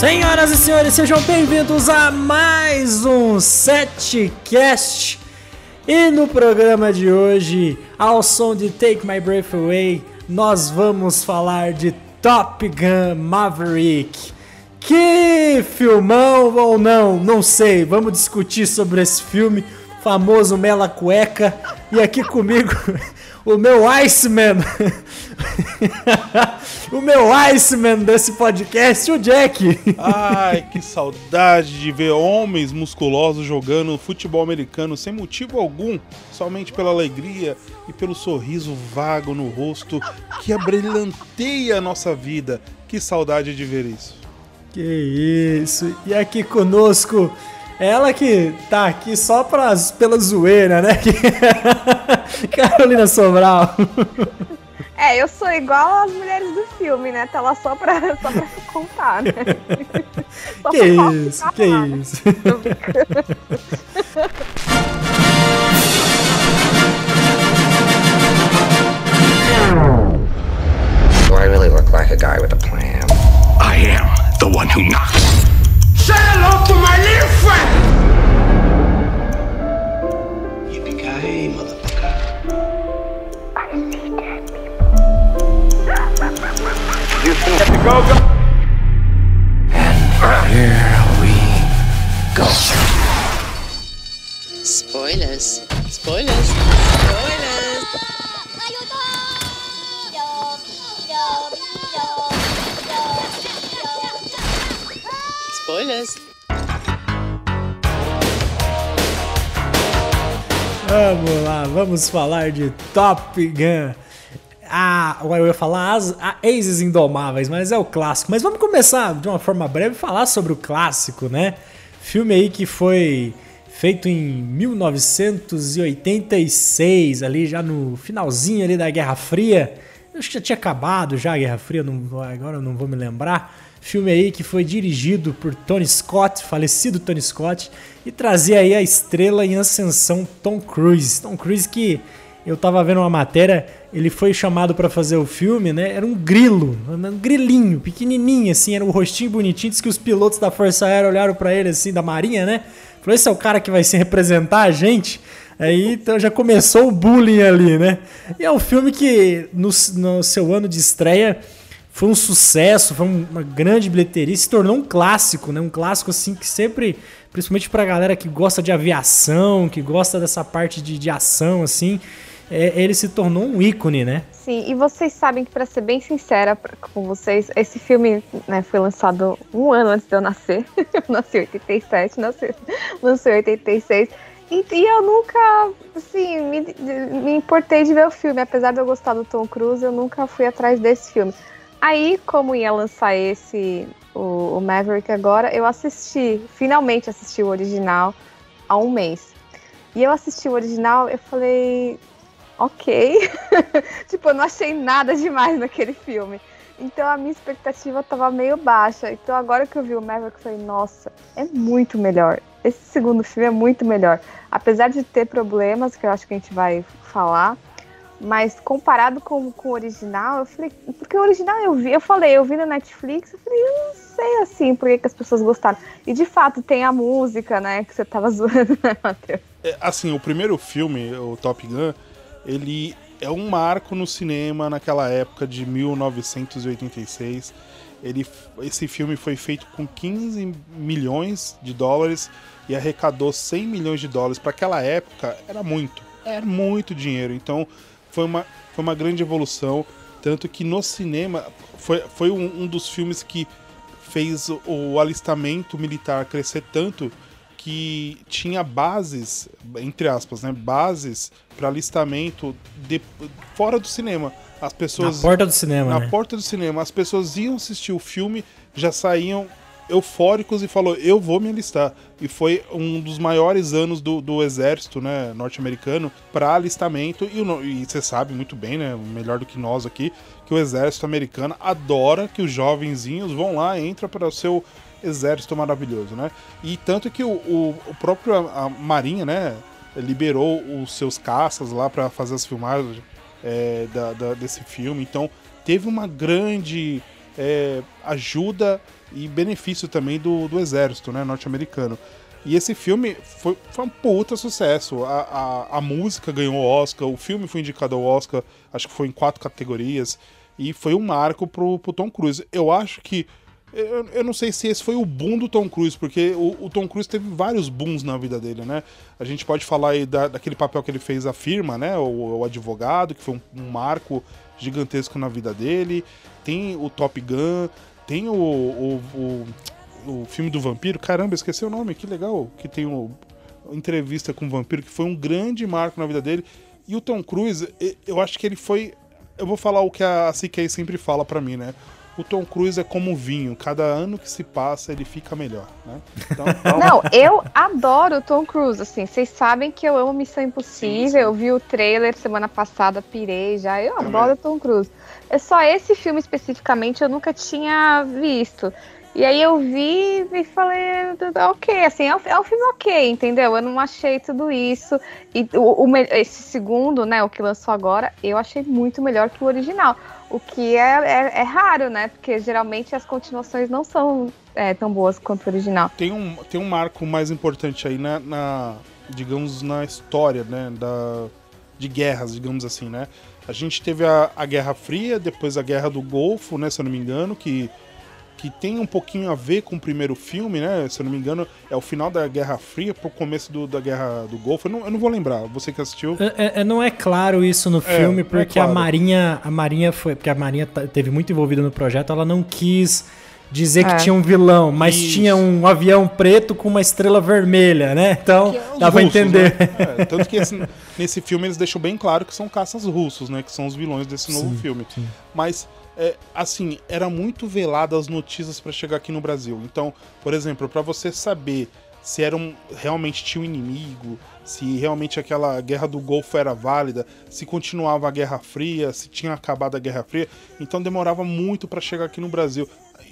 Senhoras e senhores, sejam bem-vindos a mais um Setcast. E no programa de hoje, ao som de Take My Breath Away, nós vamos falar de Top Gun Maverick. Que filmão ou não, não sei. Vamos discutir sobre esse filme famoso Mela Cueca. E aqui comigo o meu Iceman. o meu Iceman desse podcast, o Jack. Ai, que saudade de ver homens musculosos jogando futebol americano sem motivo algum, somente pela alegria e pelo sorriso vago no rosto que abrilhanteia a nossa vida. Que saudade de ver isso. Que isso. E aqui conosco ela que tá aqui só pra, pela zoeira, né? Carolina Sobral. É, eu sou igual às mulheres do filme, né? Tá lá só pra, só pra contar, né? Só que isso, que lá, isso. Do I really look like a guy with a plan? I am the one who knocks. Say hello to my little friend! Go, go. Spoilers. Spoilers. Spoilers. Vamos lá, vamos falar de Top Gun. Ah, eu ia falar as, a Aces Indomáveis, mas é o clássico. Mas vamos começar de uma forma breve falar sobre o clássico, né? Filme aí que foi feito em 1986, ali já no finalzinho ali da Guerra Fria. Eu acho que já tinha acabado já a Guerra Fria, não, agora eu não vou me lembrar. Filme aí que foi dirigido por Tony Scott, falecido Tony Scott, e trazia aí a estrela em ascensão Tom Cruise. Tom Cruise que eu tava vendo uma matéria, ele foi chamado para fazer o filme, né? Era um grilo, um grilinho, pequenininho assim, era um rostinho bonitinho, diz que os pilotos da Força Aérea olharam para ele assim, da Marinha, né? Falou, esse é o cara que vai se representar a gente? Aí então já começou o bullying ali, né? E é um filme que no, no seu ano de estreia foi um sucesso, foi uma grande bilheteria, se tornou um clássico, né? Um clássico assim que sempre, principalmente pra galera que gosta de aviação, que gosta dessa parte de, de ação, assim, é, ele se tornou um ícone, né? Sim, e vocês sabem que, para ser bem sincera com vocês, esse filme né, foi lançado um ano antes de eu nascer. Eu nasci em 87, nasci, lancei em 86. E, e, eu nunca, assim, me, me importei de ver o filme. Apesar de eu gostar do Tom Cruise, eu nunca fui atrás desse filme. Aí, como ia lançar esse, o, o, Maverick agora, eu assisti, finalmente assisti o original há um mês. E eu assisti o original, eu falei, ok. tipo, eu não achei nada demais naquele filme. Então a minha expectativa tava meio baixa. Então agora que eu vi o Maverick, eu falei, nossa, é muito melhor. Esse segundo filme é muito melhor. Apesar de ter problemas, que eu acho que a gente vai falar, mas comparado com, com o original, eu falei, porque o original eu vi, eu falei, eu vi na Netflix, eu falei, eu não sei assim por que, que as pessoas gostaram. E de fato tem a música, né, que você tava zoando, né, Matheus? É, assim, o primeiro filme, o Top Gun, ele é um marco no cinema naquela época de 1986. Ele, esse filme foi feito com 15 milhões de dólares e arrecadou 100 milhões de dólares. Para aquela época, era muito. Era muito dinheiro. Então, foi uma, foi uma grande evolução. Tanto que no cinema foi, foi um, um dos filmes que fez o, o alistamento militar crescer tanto que tinha bases, entre aspas, né, bases para alistamento de, fora do cinema. As pessoas na porta do cinema, na né? porta do cinema, as pessoas iam assistir o filme, já saíam eufóricos e falou eu vou me alistar e foi um dos maiores anos do, do exército né norte-americano para alistamento e você sabe muito bem né melhor do que nós aqui que o exército americano adora que os jovenzinhos vão lá entra para o seu exército maravilhoso né e tanto que o, o, o próprio a marinha né liberou os seus caças lá para fazer as filmagens é, da, da, desse filme então teve uma grande é, ajuda e benefício também do, do exército né, norte-americano. E esse filme foi, foi um puta sucesso. A, a, a música ganhou o Oscar, o filme foi indicado ao Oscar, acho que foi em quatro categorias. E foi um marco pro, pro Tom Cruise. Eu acho que. Eu, eu não sei se esse foi o boom do Tom Cruise, porque o, o Tom Cruise teve vários booms na vida dele, né? A gente pode falar aí da, daquele papel que ele fez a firma, né? O, o advogado, que foi um, um marco gigantesco na vida dele. Tem o Top Gun, tem o, o, o, filme do vampiro. Caramba, esqueci o nome, que legal. Que tem o entrevista com o vampiro, que foi um grande marco na vida dele. E o Tom Cruise, eu acho que ele foi. Eu vou falar o que a CK sempre fala pra mim, né? O Tom Cruise é como um vinho, cada ano que se passa ele fica melhor, né? Então, Não, eu adoro o Tom Cruise, assim, vocês sabem que eu amo Missão Impossível, Sim, sim. eu vi o trailer semana passada, pirei já, eu Também. adoro o Tom Cruise. É só esse filme especificamente eu nunca tinha visto. E aí eu vi e falei, ok, assim, é um, é um filme ok, entendeu? Eu não achei tudo isso. E o, o esse segundo, né, o que lançou agora, eu achei muito melhor que o original. O que é, é, é raro, né? Porque geralmente as continuações não são é, tão boas quanto o original. tem um, tem um marco mais importante aí na, na, digamos, na história, né, da, de guerras, digamos assim, né? A gente teve a, a Guerra Fria, depois a Guerra do Golfo, né, se eu não me engano, que, que tem um pouquinho a ver com o primeiro filme, né, se eu não me engano, é o final da Guerra Fria pro começo do, da Guerra do Golfo, eu não, eu não vou lembrar, você que assistiu... É- é- não é claro isso no É, filme, é porque claro. a Marinha. A Marinha foi. Porque a Marinha teve muito envolvida no projeto, ela não quis dizer É. que tinha um vilão, mas Isso. tinha um avião preto com uma estrela vermelha, né? Então, é dá pra russos, entender. né? É, tanto que esse- nesse filme eles deixam bem claro que são caças russos, né? Que são os vilões desse novo filme. Mas, é, assim, era muito velada as notícias pra chegar aqui no Brasil. Então, por exemplo, pra você saber se era um, realmente tinha um inimigo, se realmente aquela guerra do Golfo era válida, se continuava a Guerra Fria, se tinha acabado a Guerra Fria, então demorava muito pra chegar aqui no Brasil.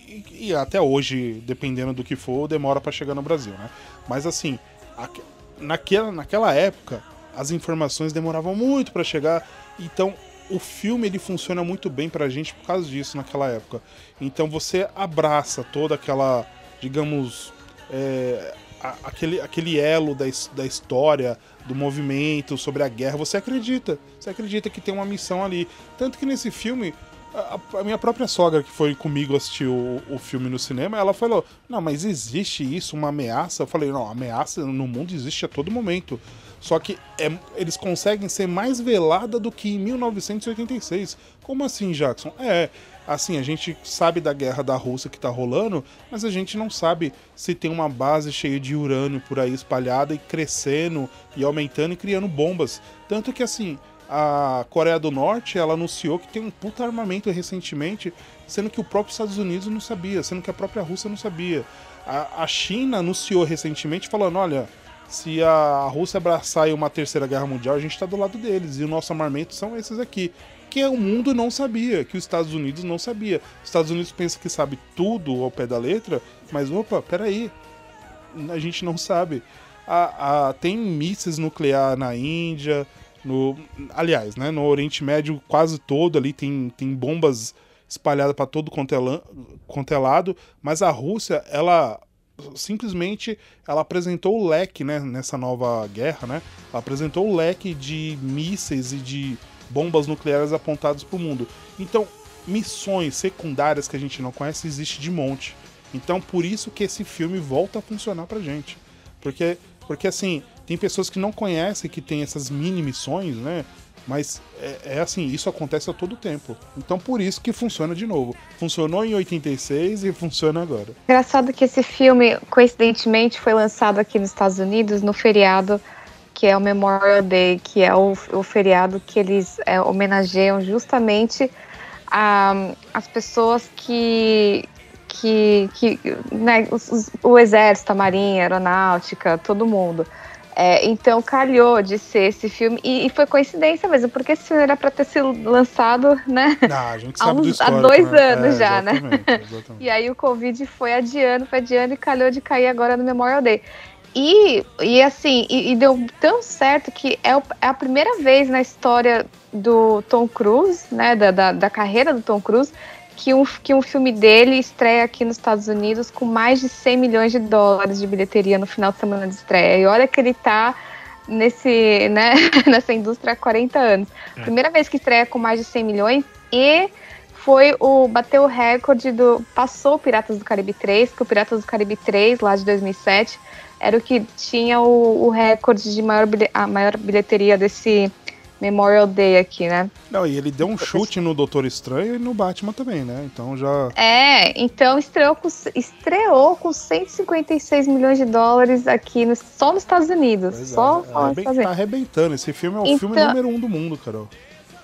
E, e até hoje, dependendo do que for, demora pra chegar no Brasil, né? Mas assim, aque- naquela, naquela época, as informações demoravam muito pra chegar, então o filme ele funciona muito bem pra gente por causa disso naquela época. Então você abraça toda aquela, digamos, é, a- aquele, aquele elo da, da história, do movimento, sobre a guerra, você acredita. Você acredita que tem uma missão ali. Tanto que nesse filme, a, a minha própria sogra, que foi comigo assistir o, o filme no cinema, ela falou: Não, mas existe isso, uma ameaça? Eu falei: Não, ameaça no mundo existe a todo momento. Só que é- eles conseguem ser mais velada do que em 1986. Como assim, Jackson? É, assim, a gente sabe da guerra da Rússia que tá rolando, mas a gente não sabe se tem uma base cheia de urânio por aí espalhada e crescendo e aumentando e criando bombas. Tanto que, assim, a Coreia do Norte, ela anunciou que tem um puta armamento recentemente, sendo que o próprio Estados Unidos não sabia, sendo que a própria Rússia não sabia. A, a China anunciou recentemente falando, olha, se a Rússia abraçar uma terceira guerra mundial, a gente está do lado deles. E o nosso armamento são esses aqui. Que o mundo não sabia, que os Estados Unidos não sabia. Os Estados Unidos pensa que sabe tudo ao pé da letra, mas opa, peraí. A gente não sabe. A, a- tem mísseis nuclear na Índia, no, aliás, né, no Oriente Médio quase todo ali tem, tem bombas espalhadas para todo quanto é, quanto é lado, mas a Rússia, ela simplesmente ela apresentou o leque, né, nessa nova guerra, né? Ela apresentou o leque de mísseis e de bombas nucleares apontadas para o mundo. Então, missões secundárias que a gente não conhece existe de monte. Então, por isso que esse filme volta a funcionar pra gente. Porque porque assim, tem pessoas que não conhecem que tem essas mini missões, né? Mas é, é assim, isso acontece a todo tempo. Então por isso que funciona de novo. Funcionou em 86 e funciona agora. Engraçado que esse filme, coincidentemente, foi lançado aqui nos Estados Unidos no feriado que é o Memorial Day, que é o, o feriado que eles é, homenageiam justamente a, as pessoas que. que, que né, os- o exército, a marinha, a aeronáutica, todo mundo. É, então calhou de ser esse filme, e, e foi coincidência mesmo, porque esse filme era para ter sido lançado, né? Ah, a gente Há sabe do uns- há dois né? anos É, já, né? exatamente, exatamente. E aí o Covid foi adiando, foi adiando e calhou de cair agora no Memorial Day. E, e assim, e, e deu tão certo que é, o- é a primeira vez na história do Tom Cruise, né, da, da, da carreira do Tom Cruise, que um, que um filme dele estreia aqui nos Estados Unidos com mais de 100 milhões de dólares de bilheteria no final de semana de estreia. E olha que ele tá nesse, né, nessa indústria há 40 anos. É. Primeira vez que estreia com mais de 100 milhões e foi o bateu o recorde do passou o Piratas do Caribe 3, que o Piratas do Caribe 3 lá de 2007 era o que tinha o, o recorde de maior a maior bilheteria desse Memorial Day aqui, né? Não, e ele deu um chute no Doutor Estranho e no Batman também, né? Então já. É, então estreou com, estreou com 156 milhões de dólares aqui no- só nos Estados Unidos. Pois é, só é, só nos arreben- Estados tá arrebentando. Esse filme é o Então- filme número um do mundo, Carol.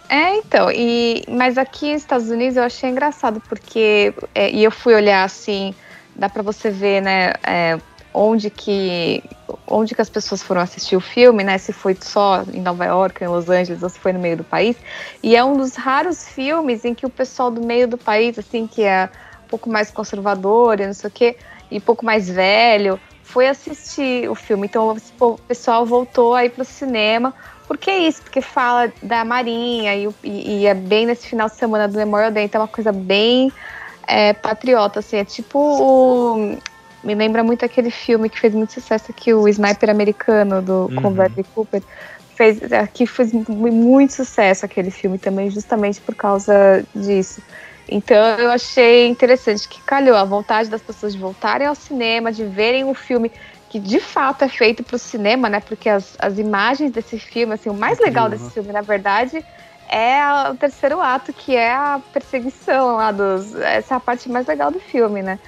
É, então, e, mas aqui nos Estados Unidos eu achei engraçado, porque, é, e eu fui olhar assim, dá pra você ver, né, é, onde que onde que as pessoas foram assistir o filme, né, se foi só em Nova York, em Los Angeles, ou se foi no meio do país, e é um dos raros filmes em que o pessoal do meio do país, assim, que é um pouco mais conservador e não sei o quê, e um pouco mais velho, foi assistir o filme, então o pessoal voltou aí pro cinema, por que isso? Porque fala da Marinha e, o- e- e é bem nesse final de semana do Memorial Day, então é uma coisa bem é, patriota, assim, é tipo o- me lembra muito aquele filme que fez muito sucesso aqui, o Sniper Americano, do, com Uhum. Bradley Cooper. Fez, aqui fez mu- muito sucesso aquele filme também, justamente por causa disso. Então eu achei interessante que calhou a vontade das pessoas de voltarem ao cinema, de verem um filme que de fato é feito para o cinema, né? Porque as, as imagens desse filme, assim, o mais legal desse filme, na verdade, é o terceiro ato, que é a perseguição lá dos. Essa é a parte mais legal do filme, né?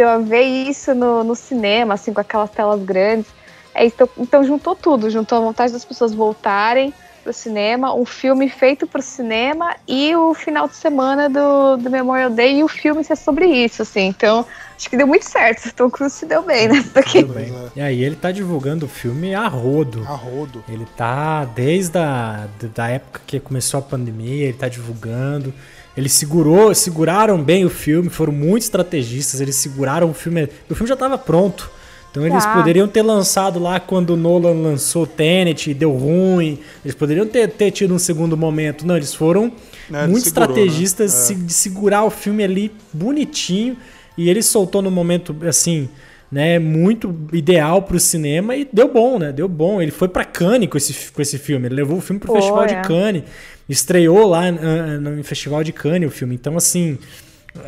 Então, ver isso no, no cinema, assim, com aquelas telas grandes. É, então, então, juntou tudo, juntou a vontade das pessoas voltarem pro cinema, um filme feito pro cinema e o final de semana do, do Memorial Day e o filme ser sobre isso, assim. Então, acho que deu muito certo. O Tom Cruise se deu bem nessa daqui. Tudo bem. E aí ele tá divulgando o filme a rodo. A rodo. Ele tá desde a da época que começou a pandemia, ele tá divulgando. Ele segurou, seguraram bem o filme, foram muito estrategistas, eles seguraram o filme. O filme já estava pronto. Então eles Tá. poderiam ter lançado lá quando o Nolan lançou Tenet e deu ruim. Eles poderiam ter, ter tido um segundo momento. Não, eles foram É, muito segurou, estrategistas né? É. de segurar o filme ali bonitinho. E ele soltou no momento, assim, né, muito ideal pro cinema e deu bom, né? Deu bom. Ele foi pra Cannes com esse, com esse filme. Ele levou o filme pro Foi, Festival de é. Cannes. Estreou lá ah, no Festival de Cannes o filme. Então, assim,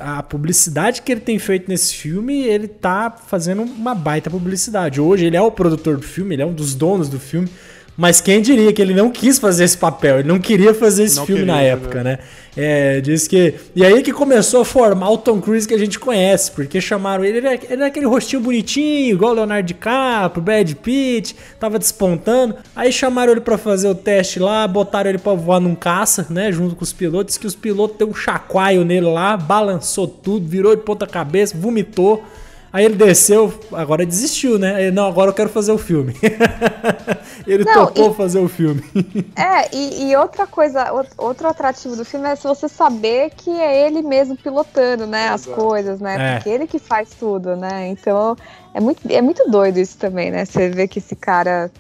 a publicidade que ele tem feito nesse filme, ele tá fazendo uma baita publicidade. Hoje ele é o produtor do filme, ele é um dos donos do filme. Mas quem diria que ele não quis fazer esse papel, ele não queria fazer esse Não filme na queria, época, né? É, diz que. E aí que começou a formar o Tom Cruise que a gente conhece, porque chamaram ele, ele era, ele era aquele rostinho bonitinho, igual o Leonardo DiCaprio, Brad Pitt, tava despontando. Aí chamaram ele pra fazer o teste lá, botaram ele pra voar num caça, né? Junto com os pilotos, que os pilotos deu um chacoalho nele lá, balançou tudo, virou de ponta cabeça, vomitou. Aí ele desceu, agora desistiu, né? Ele, não, agora eu quero fazer o filme. ele Não, topou e- fazer o filme. É, e, e outra coisa, out- outro atrativo do filme é se você saber que é ele mesmo pilotando, né, as coisas, né? É. Porque ele que faz tudo, né? Então é muito, é muito doido isso também, né? Você vê que esse cara.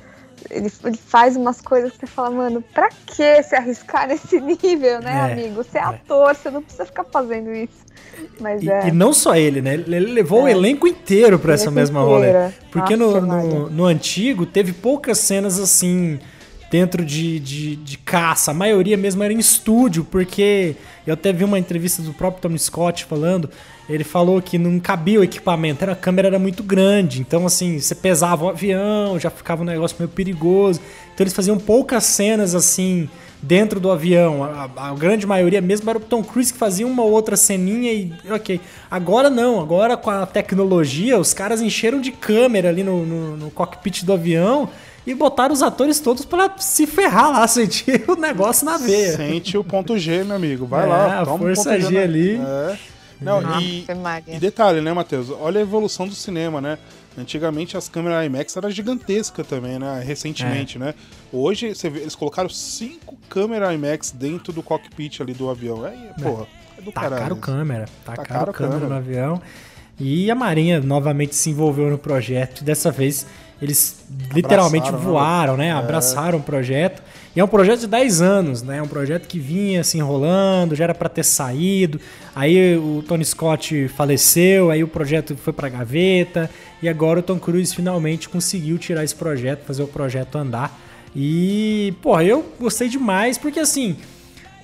Ele, ele faz umas coisas que você fala, mano, pra que se arriscar nesse nível, né, É, amigo? Você é, é. ator, você não precisa ficar fazendo isso. Mas E, é. e não só ele, né? Ele levou o É. elenco inteiro pra essa mesma inteiro. rolê. Porque no, Nossa, no, Maria. no antigo teve poucas cenas assim dentro de, de, de caça. A maioria mesmo era em estúdio, porque eu até vi uma entrevista do próprio Tony Scott falando. Ele falou que não cabia o equipamento, era, a câmera era muito grande. Então, assim, você pesava o avião, já ficava um negócio meio perigoso. Então, eles faziam poucas cenas assim dentro do avião. A, a grande maioria mesmo era o Tom Cruise que fazia uma ou outra ceninha e ok. Agora não, agora com a tecnologia, os caras encheram de câmera ali no, no, no cockpit do avião e botaram os atores todos pra se ferrar lá, sentir o negócio na veia. Sente o ponto G, meu amigo. Vai É, lá, toma força um ponto G na- ali. É. Não, e, Nossa, e detalhe, né, Matheus? Olha a evolução do cinema, né? Antigamente as câmeras IMAX eram gigantescas também, né? Recentemente, É. né? Hoje você vê, eles colocaram cinco câmeras IMAX dentro do cockpit ali do avião. Aí, porra, é do Tacaram caralho. câmera, tacaram Tacaram câmera câmera. no avião. E a Marinha novamente se envolveu no projeto. E dessa vez Eles literalmente Abraçaram, né? voaram, né? Abraçaram o projeto. E é um projeto de 10 anos, né? É um projeto que vinha se enrolando, já era pra ter saído. Aí o Tony Scott faleceu, aí o projeto foi pra gaveta. E agora o Tom Cruise finalmente conseguiu tirar esse projeto, fazer o projeto andar. E, porra, eu gostei demais, porque assim,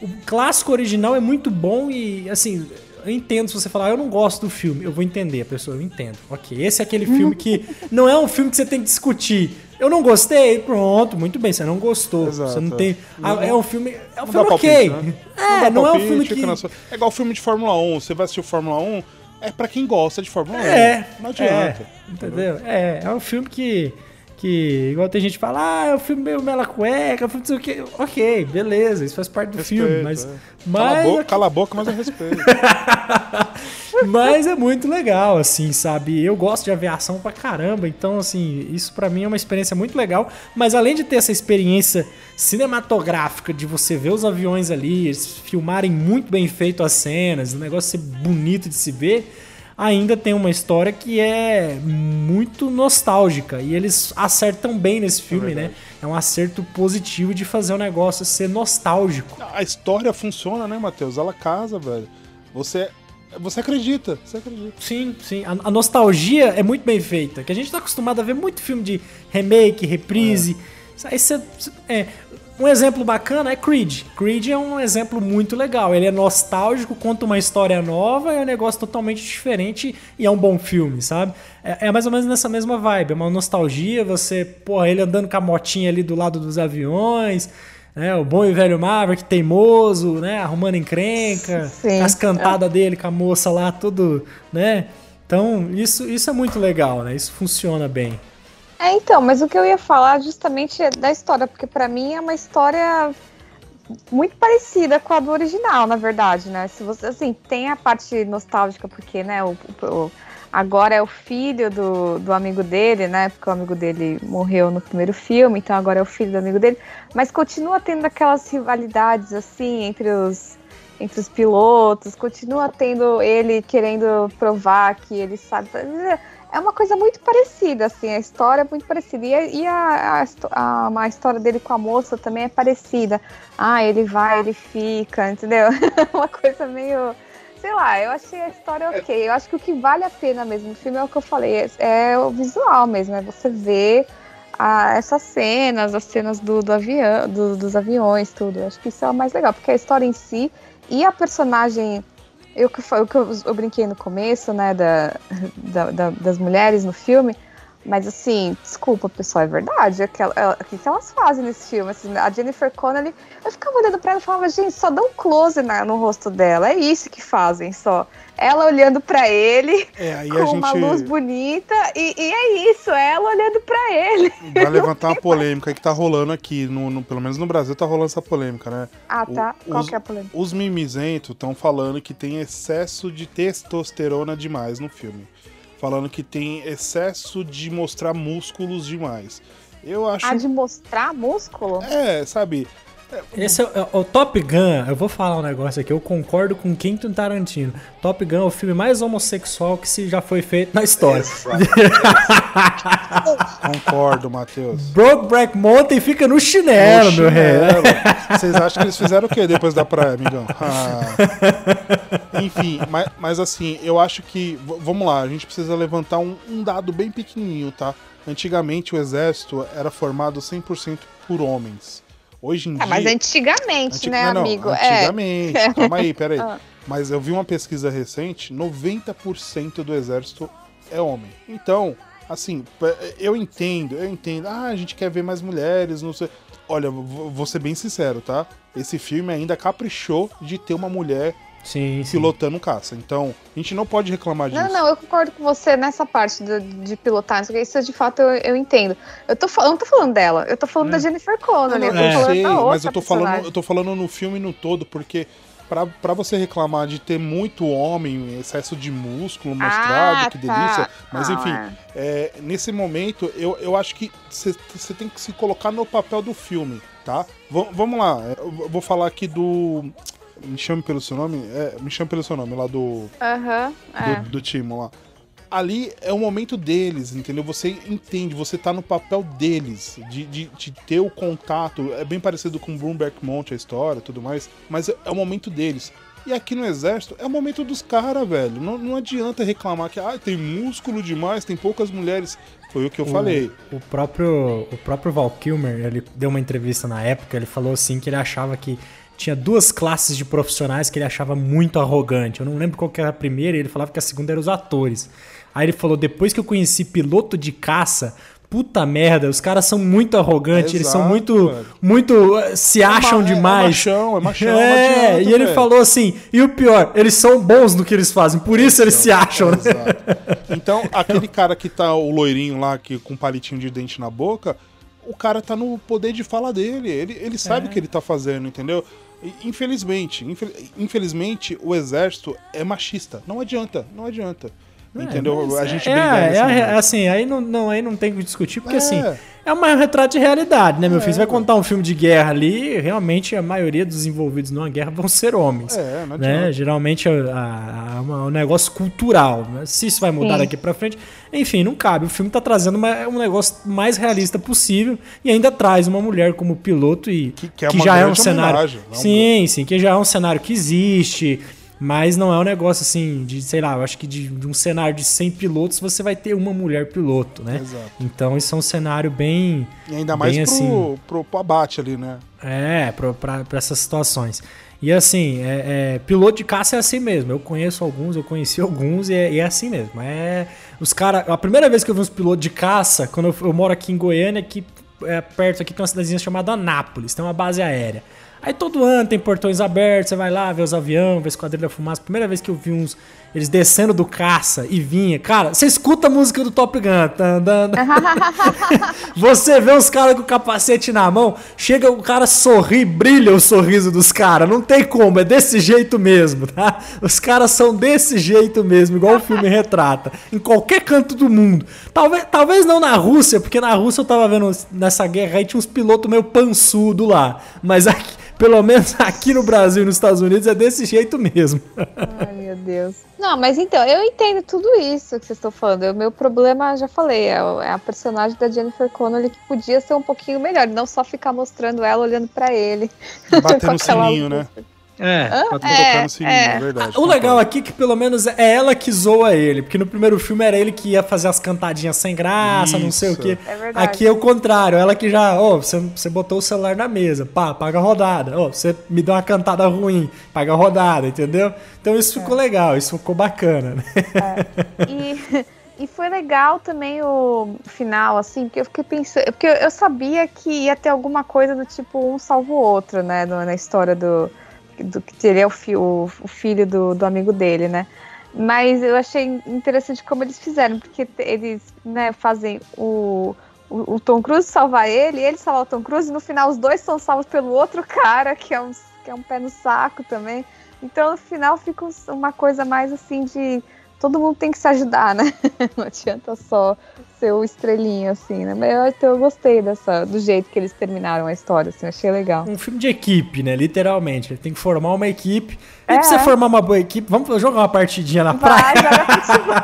o clássico original é muito bom e, assim, eu entendo se você falar, "Ah, eu não gosto do filme, eu vou entender a pessoa, eu entendo. Ok, esse é aquele filme que não é um filme que você tem que discutir. Eu não gostei, pronto, muito bem, você não gostou. Exato, você não é. tem. Ah, Não- é um filme. É um Não filme ok. palpite, né? É, dá não é um palpite, filme que. na sua- É igual filme de Fórmula 1. Você vai assistir o Fórmula 1, é pra quem gosta de Fórmula 1. É, Não adianta. é, entendeu? É, é um filme que, que, igual tem gente que fala, ah, é um filme meio mela cueca, é filme não sei o quê. Ok, beleza, isso faz parte do Respeito, filme, mas, é. mas, Cala, a boca, cala a boca, mas eu respeito. mas é muito legal, assim, sabe? Eu gosto de aviação pra caramba, então, assim, isso pra mim é uma experiência muito legal, mas além de ter essa experiência cinematográfica de você ver os aviões ali, eles filmarem muito bem feito as cenas, o negócio ser bonito de se ver, ainda tem uma história que é muito nostálgica e eles acertam bem nesse filme, né? É um acerto positivo de fazer o negócio ser nostálgico. A história funciona, né, Matheus? Ela casa, velho. Você, você acredita, você acredita. Sim, sim. A, a nostalgia é muito bem feita. Que a gente tá acostumado a ver muito filme de remake, reprise. Aí você. É, um exemplo bacana é Creed. Creed é um exemplo muito legal. Ele é nostálgico, conta uma história nova, é um negócio totalmente diferente e é um bom filme, sabe? É, é mais ou menos nessa mesma vibe. É uma nostalgia, você, porra, ele andando com a motinha ali do lado dos aviões. Né, o bom e velho Maverick, teimoso, né? Arrumando encrenca, Sim. as cantadas dele com a moça lá, tudo, né? Então, isso, isso é muito legal, né? Isso funciona bem. É, então, mas o que eu ia falar justamente é da história, porque pra mim é uma história muito parecida com a do original, na verdade, né? Se você, assim, tem a parte nostálgica, porque, né, o, o- agora é o filho do, do amigo dele, né? Porque o amigo dele morreu no primeiro filme, então agora é o filho do amigo dele. Mas continua tendo aquelas rivalidades, assim, entre os, entre os pilotos, continua tendo ele querendo provar que ele sabe. É uma coisa muito parecida, assim, a história é muito parecida. E, a, e a, a, a- a história dele com a moça também é parecida. Ah, ele vai, ele fica, entendeu? uma coisa meio. Sei lá, eu achei a história ok. Eu acho que o que vale a pena mesmo no filme é o que eu falei, é, é o visual mesmo, é você ver a- essas cenas, as cenas do, do avião, do- dos aviões, tudo. Eu acho que isso é o mais legal, porque a história em si e a personagem eu que eu, eu brinquei no começo, né, da, da- da- das mulheres no filme, mas assim, desculpa, pessoal, é verdade. Ela- O que, que elas fazem nesse filme? Assim, a Jennifer Connelly, eu ficava olhando pra ela e falava, gente, só dá um close na- no rosto dela. É isso que fazem, só. Ela olhando pra ele, É, com a uma luz gente bonita, e, e é isso, ela olhando pra ele. vai levantar uma polêmica que tá rolando aqui, no, no- pelo menos no Brasil tá rolando essa polêmica, né? Ah, tá. O- Qual os- que é a polêmica? Os mimizentos estão falando que tem excesso de testosterona demais no filme. Falando que tem excesso de mostrar músculos demais. Eu acho. A de mostrar músculo? É, sabe? Esse é o, é o Top Gun. Eu vou falar um negócio aqui. Eu concordo com Quentin Tarantino. Top Gun é o filme mais homossexual que se já foi feito na história. Concordo, Matheus. Brokeback Mountain fica no chinelo, meu rei. Chinelo. Vocês acham que eles fizeram o quê depois da praia, amigão? Ah. Enfim, mas, mas assim, eu acho que. Vamos lá, a gente precisa levantar um, um dado bem pequenininho, tá? Antigamente o exército era formado 100% por homens. Hoje em Ah, dia. mas antigamente, Anti- né, não, não, amigo? É. Antigamente. Calma aí, peraí. Ah. Mas eu vi uma pesquisa recente: 90% do exército é homem. Então, assim, eu entendo, eu entendo. Ah, a gente quer ver mais mulheres, não sei. Olha, vou ser bem sincero, tá? Esse filme ainda caprichou de ter uma mulher Sim, sim. pilotando caça. Então, a gente não pode reclamar disso. Não, não, eu concordo com você nessa parte do- de pilotar, não isso de fato eu, eu entendo. Eu, tô, eu não tô falando dela, eu tô falando da Jennifer Connelly, eu tô É. falando sei, da outra mas eu tô, falando, eu tô falando no filme no todo, porque pra, pra você reclamar de ter muito homem, excesso de músculo mostrado, Ah, que tá. delícia. Mas Ah, enfim, é, nesse momento, eu, eu acho que você tem que se colocar no papel do filme, tá? V- vamos lá, eu vou falar aqui do. Me chame pelo seu nome? É, me chame pelo seu nome, lá do, Aham, é. do, do Timo lá. ali é o momento deles, entendeu? Você entende, você tá no papel deles, de, de, de ter o contato. É bem parecido com Broomback Mountain a história e tudo mais, mas é, é o momento deles. E aqui no exército é o momento dos caras, velho. Não, não adianta reclamar que ah, tem músculo demais, tem poucas mulheres. Foi o que eu falei. O próprio, o próprio Val Kilmer, ele deu uma entrevista na época, ele falou assim que ele achava que tinha duas classes de profissionais que ele achava muito arrogante. Eu não lembro qual que era a primeira, e ele falava que a segunda era os atores. Aí ele falou: depois que eu conheci piloto de caça, puta merda, os caras são muito arrogantes, eles são muito, velho. muito eh, se acham ma- é demais. machão, é machão, não É, adianta, e ele velho. falou assim: e o pior, eles são bons no que eles fazem, por isso eles se acham, né? Então, aquele cara que tá, o loirinho lá, que com um palitinho de dente na boca, o cara tá no poder de fala dele. Ele, ele sabe É. o que ele tá fazendo, entendeu? Infelizmente, infel- infelizmente, o exército é machista. Não adianta, não adianta. entendeu? A gente É, briga é, é, assim, aí não, não, aí não tem o que discutir, porque É. assim, é uma retrato de realidade, né, meu filho? Você vai contar um filme de guerra ali, realmente a maioria dos envolvidos numa guerra vão ser homens. É, não né? Geralmente é um negócio cultural. né? Se isso vai mudar Sim. daqui pra frente, enfim, não cabe. O filme tá trazendo uma- um negócio mais realista possível e ainda traz uma mulher como piloto e Que- que é uma já é um cenário. não? Sim, sim, que já é um cenário que existe. Mas não é um negócio assim, de, sei lá, eu acho que de, de um cenário de 100 pilotos você vai ter uma mulher piloto, né? Exato. Então isso é um cenário bem. E ainda mais bem pro, assim. pro, pro abate ali, né? É, pra essas situações. E assim, é, é, piloto de caça é assim mesmo. Eu conheço alguns, eu conheci alguns e é, e é assim mesmo. É, os cara, a primeira vez que eu vi uns pilotos de caça, quando eu, eu moro aqui em Goiânia, que é perto aqui tem uma cidadezinha chamada Anápolis, tem uma base aérea. Aí todo ano tem portões abertos, você vai lá ver os aviões, ver esquadrilha fumaça. Primeira vez que eu vi uns eles descendo do caça e vinha, cara, você escuta a música do Top Gun. Você vê os caras com o capacete na mão, chega o cara sorri, brilha o sorriso dos caras. Não tem como, é desse jeito mesmo, tá? Os caras são desse jeito mesmo, igual o filme retrata. Em qualquer canto do mundo. Talvez, talvez não na Rússia, porque na Rússia eu tava vendo nessa guerra aí tinha uns pilotos meio pançudo lá. Mas aqui, pelo menos aqui no Brasil e nos Estados Unidos é desse jeito mesmo. Ai, meu Deus. Não, mas então, eu entendo tudo isso que vocês estão falando. O meu problema, já falei, é, o- é a personagem da Jennifer Connelly que podia ser um pouquinho melhor, não só ficar mostrando ela olhando pra ele. No aquela sininho, né? É. Tá É, tocando sininho, é. é verdade. O legal aqui é que pelo menos é ela que zoa ele, porque no primeiro filme era ele que ia fazer as cantadinhas sem graça, não sei o Isso. quê. É verdade. Aqui é o contrário, ela que já, ó, você, você botou o celular na mesa, pá, paga a rodada. Ó, você me deu uma cantada ruim, paga a rodada, entendeu? Então isso ficou legal, isso ficou bacana, né? E, e foi legal também o final, assim, porque eu fiquei pensando. Porque eu, sabia que ia ter alguma coisa do tipo um salva o outro, né? na história do, do que teria o, fi, o, o filho do, do amigo dele, né? Mas eu achei interessante como eles fizeram, porque eles né, fazem o, o, o Tom Cruise salvar ele, ele salvar o Tom Cruise, e no final os dois são salvos pelo outro cara, que é um, que é um pé no saco também. Então no final fica um- uma coisa mais assim de todo mundo tem que se ajudar, né? Não adianta só ser o estrelinho, assim, né? Mas eu, então, eu gostei dessa, do jeito que eles terminaram a história, assim, achei legal. Um filme de equipe, né? Literalmente. Ele tem que formar uma equipe. E É. pra você formar uma boa equipe, vamos jogar uma partidinha na praia. Vai, joga futebol.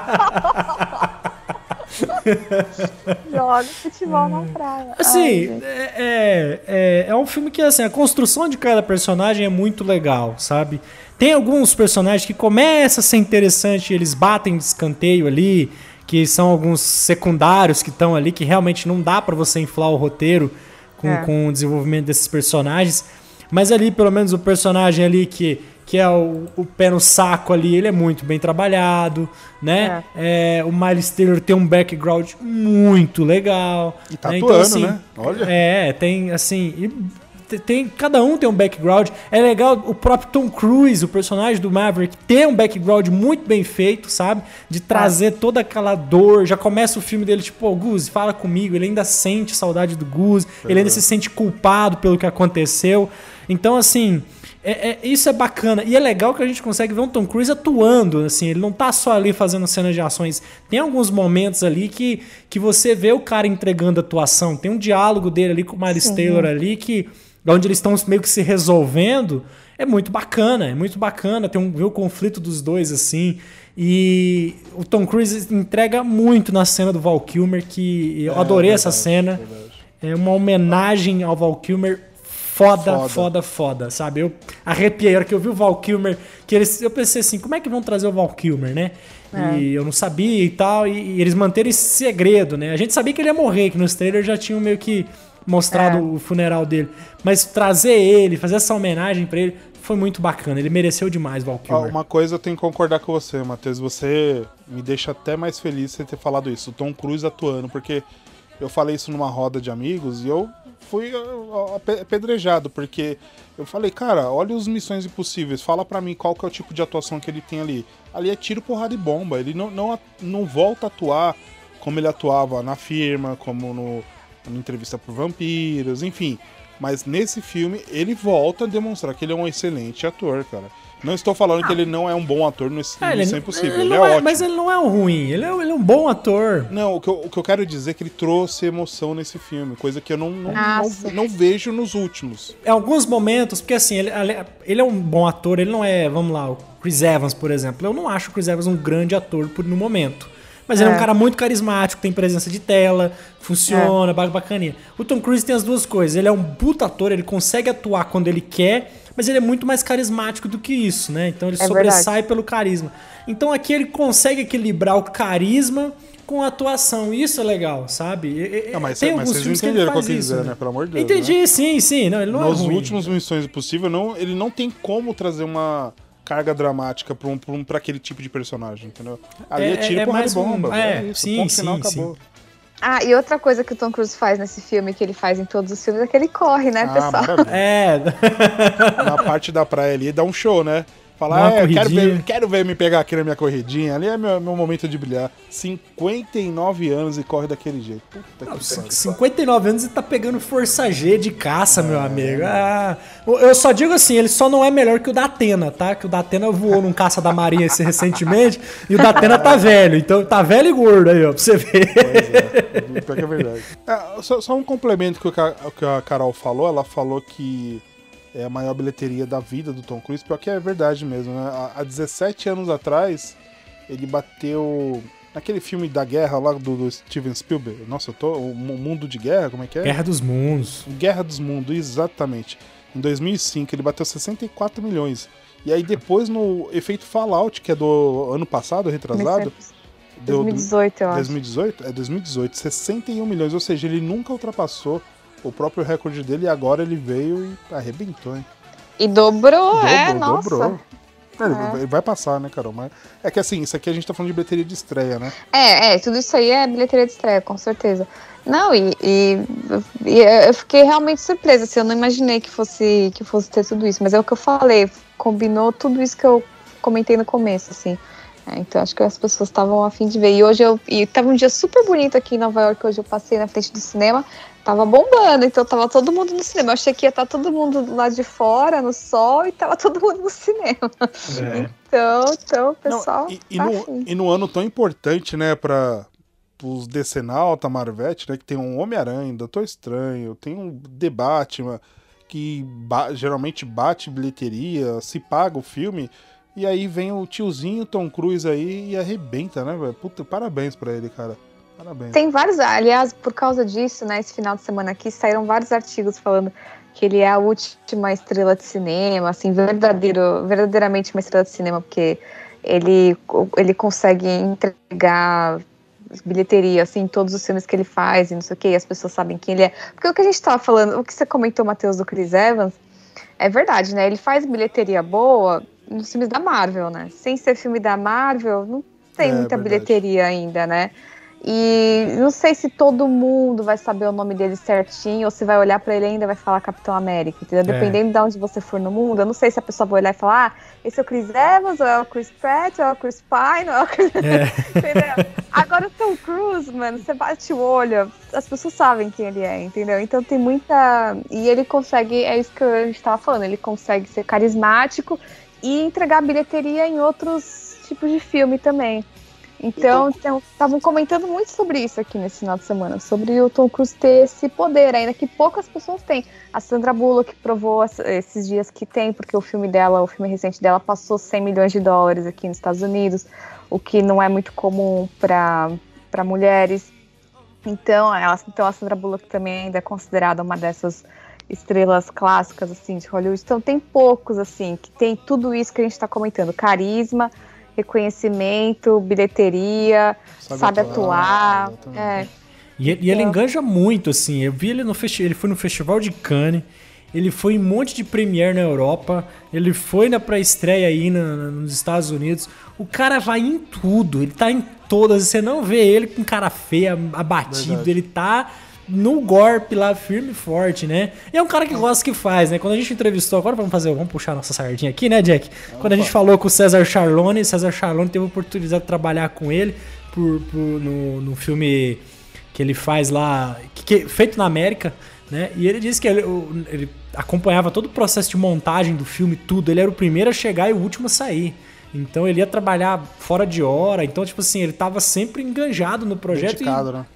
joga futebol na praia. Ai, Assim, gente. é, é, é, é um filme que assim, a construção de cada personagem é muito legal, sabe? Tem alguns personagens que começa a ser interessante, eles batem de escanteio ali, que são alguns secundários que estão ali, que realmente não dá pra você inflar o roteiro com, É. com o desenvolvimento desses personagens. Mas ali, pelo menos, o personagem ali que, que é o, o pé no saco ali, ele é muito bem trabalhado, né? É, o Miles Taylor tem um background muito legal. E tá né? atuando, né? Olha. É, tem assim. e tem, cada um tem um background. É legal o próprio Tom Cruise, o personagem do Maverick, ter um background muito bem feito, sabe? De trazer toda aquela dor. Já começa o filme dele, tipo, ô Gus, fala comigo. Ele ainda sente saudade do Gus, ele ainda se sente culpado pelo que aconteceu. Então, assim. é- é- isso é bacana. E é legal que a gente consegue ver um Tom Cruise atuando, assim, ele não tá só ali fazendo cenas de ações. Tem alguns momentos ali que, que você vê o cara entregando atuação. Tem um diálogo dele ali com o Miles Taylor ali que onde eles estão meio que se resolvendo, é muito bacana, é muito bacana. Tem um, ver o conflito dos dois assim. E o Tom Cruise entrega muito na cena do Val Kilmer, que eu É, adorei essa verdade, cena. verdade. É uma homenagem ao Val Kilmer foda, foda, Foda. foda, sabe? Eu arrepiei a hora que eu vi o Val Kilmer, que eles, eu pensei assim, como é que vão trazer o Val Kilmer, né? E eu não sabia e tal, e, e eles manteram esse segredo, né? A gente sabia que ele ia morrer, que nos trailers já tinham meio que mostrado É. o funeral dele. Mas trazer ele, fazer essa homenagem pra ele, foi muito bacana. Ele mereceu demais, Val Kilmer. uma coisa eu tenho que concordar com você, Matheus. Você me deixa até mais feliz você ter falado isso. O Tom Cruise atuando, porque eu falei isso numa roda de amigos e eu fui apedrejado, porque eu falei, cara, olha os Missões Impossíveis, fala pra mim qual que é o tipo de atuação que ele tem ali. Ali é tiro, porrada e bomba. Ele não, não, não volta a atuar como ele atuava na firma, como no, entrevista por vampiros, enfim. Mas nesse filme ele volta a demonstrar que ele é um excelente ator, cara. Não estou falando que ele não é um bom ator no Ah, ele- Missão Impossível. ele Ele, é não ótimo. Mas ele não é um ruim, ele é, ele é um bom ator. Não, o que, eu, o que eu quero dizer é que ele trouxe emoção nesse filme, coisa que eu não, não, Ah, não, não vejo nos últimos. Em alguns momentos, porque assim, ele, ele é um bom ator, ele não é, vamos lá, o Chris Evans, por exemplo. Eu não acho o Chris Evans um grande ator por no momento. Mas ele é um É. cara muito carismático, tem presença de tela, funciona, ba- bacaninha. O Tom Cruise tem as duas coisas. Ele é um puta ator, ele consegue atuar quando ele quer, mas ele é muito mais carismático do que isso, né? Então ele É sobressai pelo carisma. Então aqui ele consegue equilibrar o carisma com a atuação. Isso é legal, sabe? Não, mas, tem mas alguns vocês filmes que ele entenderam qual faz que eu quis isso, dizer, né? né? Pelo amor de Deus. Entendi, né? sim, sim. Não, ele não Nos é ruim. últimos Missões Impossível, não, ele não tem como trazer uma carga dramática pra, um, pra, um, pra aquele tipo de personagem, entendeu? Ali é, É- tiro, é porrada mais e bomba. um- é, é isso, sim, ponto sim, final, sim. acabou. Ah, e outra coisa que o Tom Cruise faz nesse filme, que ele faz em todos os filmes, é que ele corre, né, Ah, pessoal? maravilha. É, Na parte da praia ali, dá um show, né? Falar, é, quero ver, quero ver me pegar aqui na minha corridinha. Ali é meu, meu momento de brilhar. 59 anos e corre daquele jeito. Puta que c- pariu. 59 anos e tá pegando força G de caça, meu amigo. Ah, eu só digo assim, ele só não é melhor que o da Atena, tá? Que o da Atena voou num caça da marinha esse recentemente e o da Atena tá velho. Então tá velho e gordo aí, ó, pra você ver. É, pior que é verdade. É, só, só um complemento que o que a Carol falou. Ela falou que é a maior bilheteria da vida do Tom Cruise. Pior que é verdade mesmo, né? Há- Há 17 anos atrás, ele bateu... Naquele filme da guerra lá do, do Steven Spielberg. Nossa, eu tô... O Mu- Mundo de Guerra, como é que é? Guerra dos Mundos. Guerra dos Mundos, exatamente. Em 2005, ele bateu 64 milhões. E aí depois no efeito Fallout, que é do ano passado, retrasado, deu 2018, eu acho. 2018? É 2018, 61 milhões, ou seja, ele nunca ultrapassou o próprio recorde dele e agora ele veio e arrebentou, hein? E dobrou, é, nossa. É, ele- Ele vai passar, né, Carol? Mas é que assim, isso aqui a gente tá falando de bilheteria de estreia, né? É, é, tudo isso aí é bilheteria de estreia, com certeza. Não, e, e- e eu fiquei realmente surpresa, assim, eu não imaginei que fosse, que fosse ter tudo isso, mas é o que eu falei, combinou tudo isso que eu comentei no começo, assim. É, então acho que as pessoas estavam a fim de ver. E hoje eu. E tava um dia super bonito aqui em Nova York, hoje eu passei na frente do cinema, tava bombando, então tava todo mundo no cinema. Eu achei que ia estar todo mundo do lado de fora, no sol, e tava todo mundo no cinema. Então, então, o Não, pessoal. e, e tá no, e no ano tão importante, né, para os Decenalta, Marvete, né, que tem um Homem-Aranha, Doutor Estranho, tem um The Batman, que ba- geralmente bate bilheteria, se paga o filme, e aí vem o tiozinho Tom Cruise aí e arrebenta, né, velho? Puta, parabéns pra ele, cara. Parabéns. Tem vários, aliás, por causa disso, né, esse final de semana aqui saíram vários artigos falando que ele é a última estrela de cinema, assim, verdadeiro, verdadeiramente uma estrela de cinema, porque ele, ele consegue entregar bilheteria, assim, todos os filmes que ele faz e não sei o que, e as pessoas sabem quem ele é. Porque o que a gente tava falando, o que você comentou, Matheus, do Chris Evans, é verdade, né? Ele faz bilheteria boa nos filmes da Marvel, né? Sem ser filme da Marvel, não tem É, muita bilheteria ainda, né? E não sei se todo mundo vai saber o nome dele certinho, ou se vai olhar pra ele e ainda vai falar Capitão América, entendeu? É. Dependendo de onde você for no mundo, eu não sei se a pessoa vai olhar e falar, ah, esse é o Chris Evans, ou é o Chris Pratt, ou é o Chris Pine, ou é o Chris... entendeu? Agora o Tom Cruise, mano, você bate o olho, as pessoas sabem quem ele é, entendeu? Então tem muita... E ele consegue, é isso que a gente tava falando, ele consegue ser carismático e entregar bilheteria em outros tipos de filme também. Então, estavam comentando muito sobre isso aqui nesse final de semana, sobre o Tom Cruise ter esse poder ainda que poucas pessoas têm. A Sandra Bullock provou esses dias que tem, porque o filme dela, o filme recente dela, passou 100 milhões de dólares aqui nos Estados Unidos, o que não é muito comum para mulheres. Então, ela, então, a Sandra Bullock também ainda é considerada uma dessas estrelas clássicas assim de Hollywood. Então, tem poucos assim que tem tudo isso que a gente está comentando: carisma, reconhecimento, bilheteria, sabe, atuar. exatamente. é. E, ele- e ele Então- enganja muito, assim. Eu vi ele no festival. Ele foi no Festival de Cannes. Ele foi em um monte de premiere na Europa. Ele foi na pré-estreia aí na- na- nos Estados Unidos. O cara vai em tudo. Ele tá em todas. Você não vê ele com cara feia, abatido. Verdade. Ele tá no golpe lá, firme e forte, né? E é um cara que gosta que faz, né? Quando a gente entrevistou, agora vamos fazer, vamos puxar nossa sardinha aqui, né, Jack? Quando a gente falou com o César Charlone, César Charlone teve a oportunidade de trabalhar com ele por, por- no, no filme que ele faz lá, que, que- feito na América, né? E ele disse que ele, ele acompanhava todo o processo de montagem do filme, tudo. Ele era o primeiro a chegar e o último a sair. Então ele ia trabalhar fora de hora. Então, tipo assim, ele tava sempre enganjado no projeto Dedicado, né?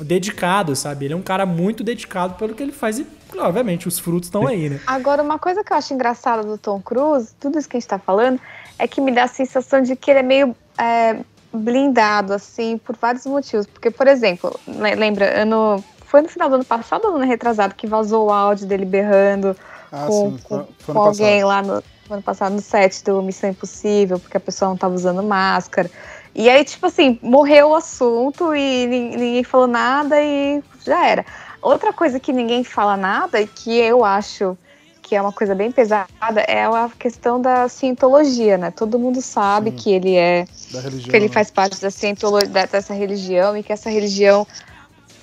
Dedicado, sabe? Ele é um cara muito dedicado pelo que ele faz e, obviamente, os frutos estão aí, né? Agora, uma coisa que eu acho engraçada do Tom Cruise, tudo isso que a gente tá falando, é que me dá a sensação de que ele é meio é, blindado, assim, por vários motivos. Porque, por exemplo, le- lembra, ano. Foi no final do ano passado ou no ano retrasado que vazou o áudio dele berrando Ah, com, sim, foi, com- foi com no alguém passado. lá no, no ano passado no set do Missão Impossível, porque a pessoa não tava usando máscara. E aí, tipo assim, morreu o assunto e nin- ninguém falou nada e já era. Outra coisa que ninguém fala nada e que eu acho que é uma coisa bem pesada é a questão da cientologia, né? Todo mundo sabe Sim. que ele é religião. que ele né? faz parte da cientologia dessa religião e que essa religião